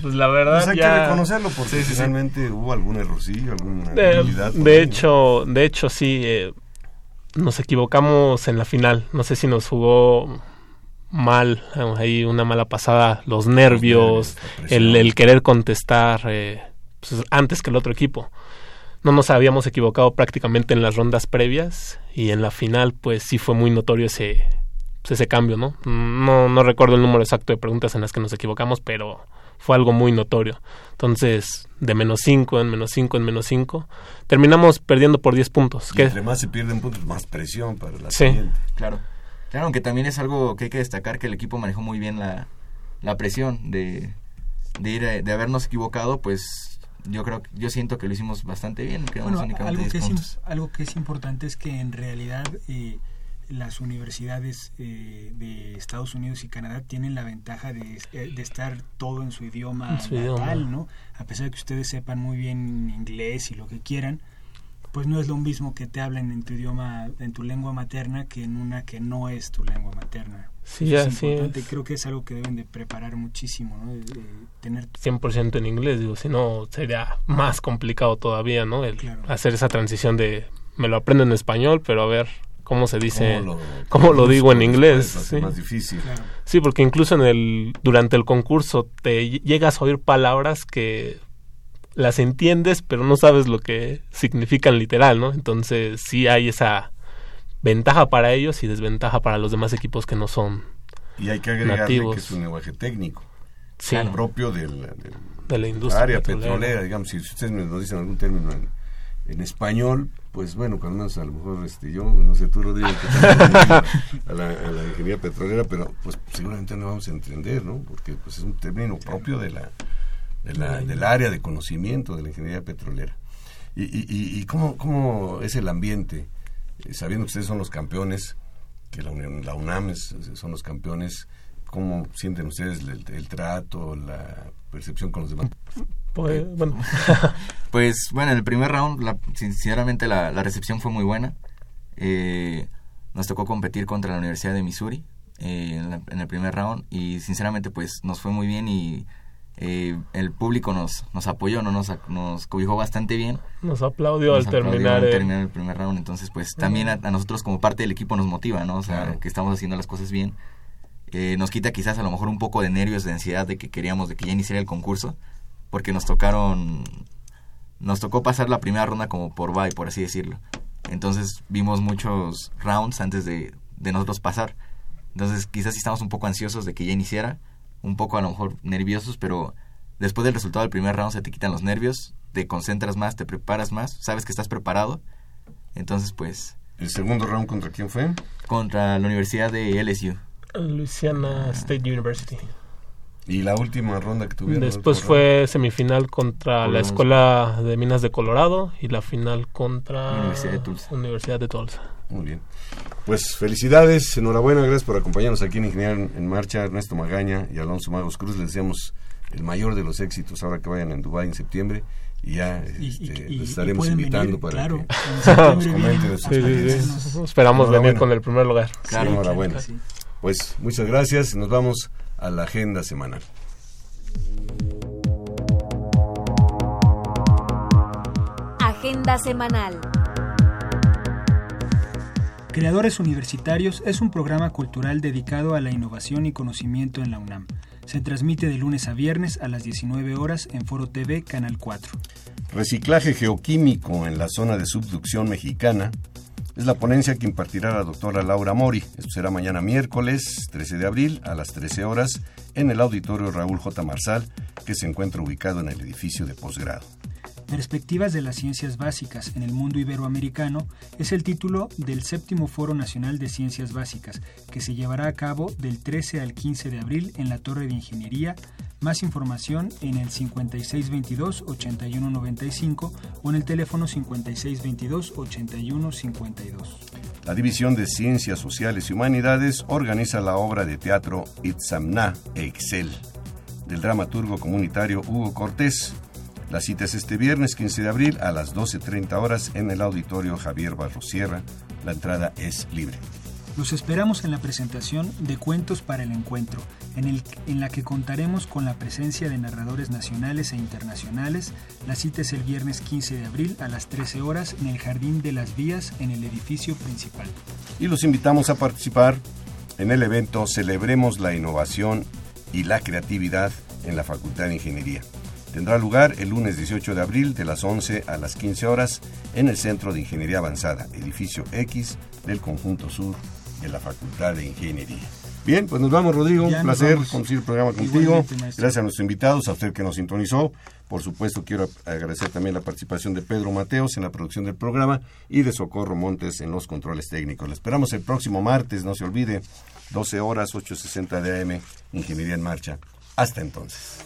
Pues la verdad pues hay que reconocerlo porque sí, realmente hubo algún errorcillo, alguna de, de hecho, de hecho sí eh, nos equivocamos en la final. No sé si nos jugó mal, ahí una mala pasada, los nervios, el, el, querer contestar eh, pues, antes que el otro equipo. No nos habíamos equivocado prácticamente en las rondas previas y en la final pues sí fue muy notorio ese, ese cambio, ¿no? ¿no? No recuerdo el número exacto de preguntas en las que nos equivocamos, pero fue algo muy notorio. Entonces, de menos 5 en menos 5 en menos 5, terminamos perdiendo por 10 puntos. Y entre más se pierden puntos, más presión para la sí. Claro. Claro, aunque también es algo que hay que destacar que el equipo manejó muy bien la, la presión de, de, ir de habernos equivocado, pues yo creo yo siento que lo hicimos bastante bien bueno, algo que es algo que es importante es que en realidad eh, las universidades eh, de Estados Unidos y Canadá tienen la ventaja de, eh, de estar todo en su idioma natal, ¿no? A pesar de que ustedes sepan muy bien inglés y lo que quieran, pues no es lo mismo que te hablen en tu idioma, en tu lengua materna, que en una que no es tu lengua materna. Sí, es así Creo que es algo que deben de preparar muchísimo, ¿no? tener 100% en inglés, digo, si no sería más complicado todavía, ¿no? El hacer esa transición de me lo aprendo en español, pero a ver cómo se dice, cómo lo, digo en inglés. ¿sí? más difícil. Sí, porque incluso en el durante el concurso te llegas a oír palabras que las entiendes, pero no sabes lo que significan literal, ¿no? Entonces sí hay esa ventaja para ellos y desventaja para los demás equipos que no son Y hay que agregarle que es un lenguaje técnico, sí. propio del, de la industria área petrolera. digamos, si ustedes nos dicen algún término en, español, pues bueno, cuando menos a lo mejor este, yo, no sé, tú Rodrigo, que a, a la ingeniería petrolera, pero pues seguramente no vamos a entender, ¿no? Porque pues es un término propio de la, de la, del área de conocimiento de la ingeniería petrolera. ¿Y, y, y cómo, cómo es el ambiente? Eh, sabiendo que ustedes son los campeones, que la, la UNAM son los campeones, ¿cómo sienten ustedes el, trato, la percepción con los demás? Pues bueno. pues bueno, en el primer round, la, sinceramente la, recepción fue muy buena. Eh, nos tocó competir contra la Universidad de Missouri eh, en, el primer round y sinceramente pues nos fue muy bien y eh, el público nos, nos apoyó, ¿no? nos, nos cobijó bastante bien. Nos aplaudió al terminar, el... terminar el primer round, entonces pues también a, nosotros como parte del equipo nos motiva, ¿no? O sea, que estamos haciendo las cosas bien. Eh, nos quita quizás a lo mejor un poco de nervios, de ansiedad de que queríamos, de que ya iniciara el concurso, porque nos tocaron, nos tocó pasar la primera ronda como por bye, por así decirlo. Entonces vimos muchos rounds antes de, de nosotros pasar. Entonces quizás sí estamos un poco ansiosos de que ya iniciara un poco a lo mejor nerviosos, pero después del resultado del primer round se te quitan los nervios, te concentras más, te preparas más, sabes que estás preparado. Entonces, pues... ¿El segundo round contra quién fue? Contra la Universidad de LSU. Louisiana State University. ¿Y la última ronda que tuvieron? Después fue semifinal contra la Escuela de Minas de Colorado y la final contra Universidad de Tulsa. Universidad de Tulsa. Muy bien. Pues felicidades, enhorabuena, gracias por acompañarnos aquí en Ingeniería en Marcha, Ernesto Magaña y Alonso Magos Cruz. Les deseamos el mayor de los éxitos ahora que vayan en Dubái en septiembre y ya Y- este, y- y- los y estaremos invitando venir, para claro, que nos Sí, sí, sí. Esperamos venir Enhorabuena. con el primer lugar. Claro. Enhorabuena. Sí. Pues muchas gracias, nos vamos a la agenda semanal. Agenda semanal. Creadores Universitarios es un programa cultural dedicado a la innovación y conocimiento en la UNAM. Se transmite de lunes a viernes a las 19 horas en Foro TV, Canal 4. Reciclaje geoquímico en la zona de subducción mexicana es la ponencia que impartirá la doctora Laura Mori. Esto será mañana miércoles 13 de abril a las 13 horas en el auditorio Raúl J. Marsal, que se encuentra ubicado en el edificio de posgrado. Perspectivas de las ciencias básicas en el mundo iberoamericano es el título del séptimo Foro Nacional de Ciencias Básicas, que se llevará a cabo del 13 al 15 de abril en la Torre de Ingeniería. Más información en el 5622-8195 o en el teléfono 5622-8152. La División de Ciencias Sociales y Humanidades organiza la obra de teatro Itzamna Excel del dramaturgo comunitario Hugo Cortés. La cita es este viernes 15 de abril a las 12.30 horas en el auditorio Javier Barrosierra. La entrada es libre. Los esperamos en la presentación de Cuentos para el Encuentro, en, el, en la que contaremos con la presencia de narradores nacionales e internacionales. La cita es el viernes 15 de abril a las 13 horas en el Jardín de las Vías, en el edificio principal. Y los invitamos a participar en el evento Celebremos la Innovación y la Creatividad en la Facultad de Ingeniería. Tendrá lugar el lunes 18 de abril de las 11 a las 15 horas en el Centro de Ingeniería Avanzada, edificio X del Conjunto Sur de la Facultad de Ingeniería. Bien, pues nos vamos, Rodrigo. Ya Un placer conducir el programa contigo. Gracias a nuestros invitados, a usted que nos sintonizó. Por supuesto, quiero agradecer también la participación de Pedro Mateos en la producción del programa y de Socorro Montes en los controles técnicos. Le esperamos el próximo martes, no se olvide, 12 horas, 8.60 de AM, Ingeniería en Marcha. Hasta entonces.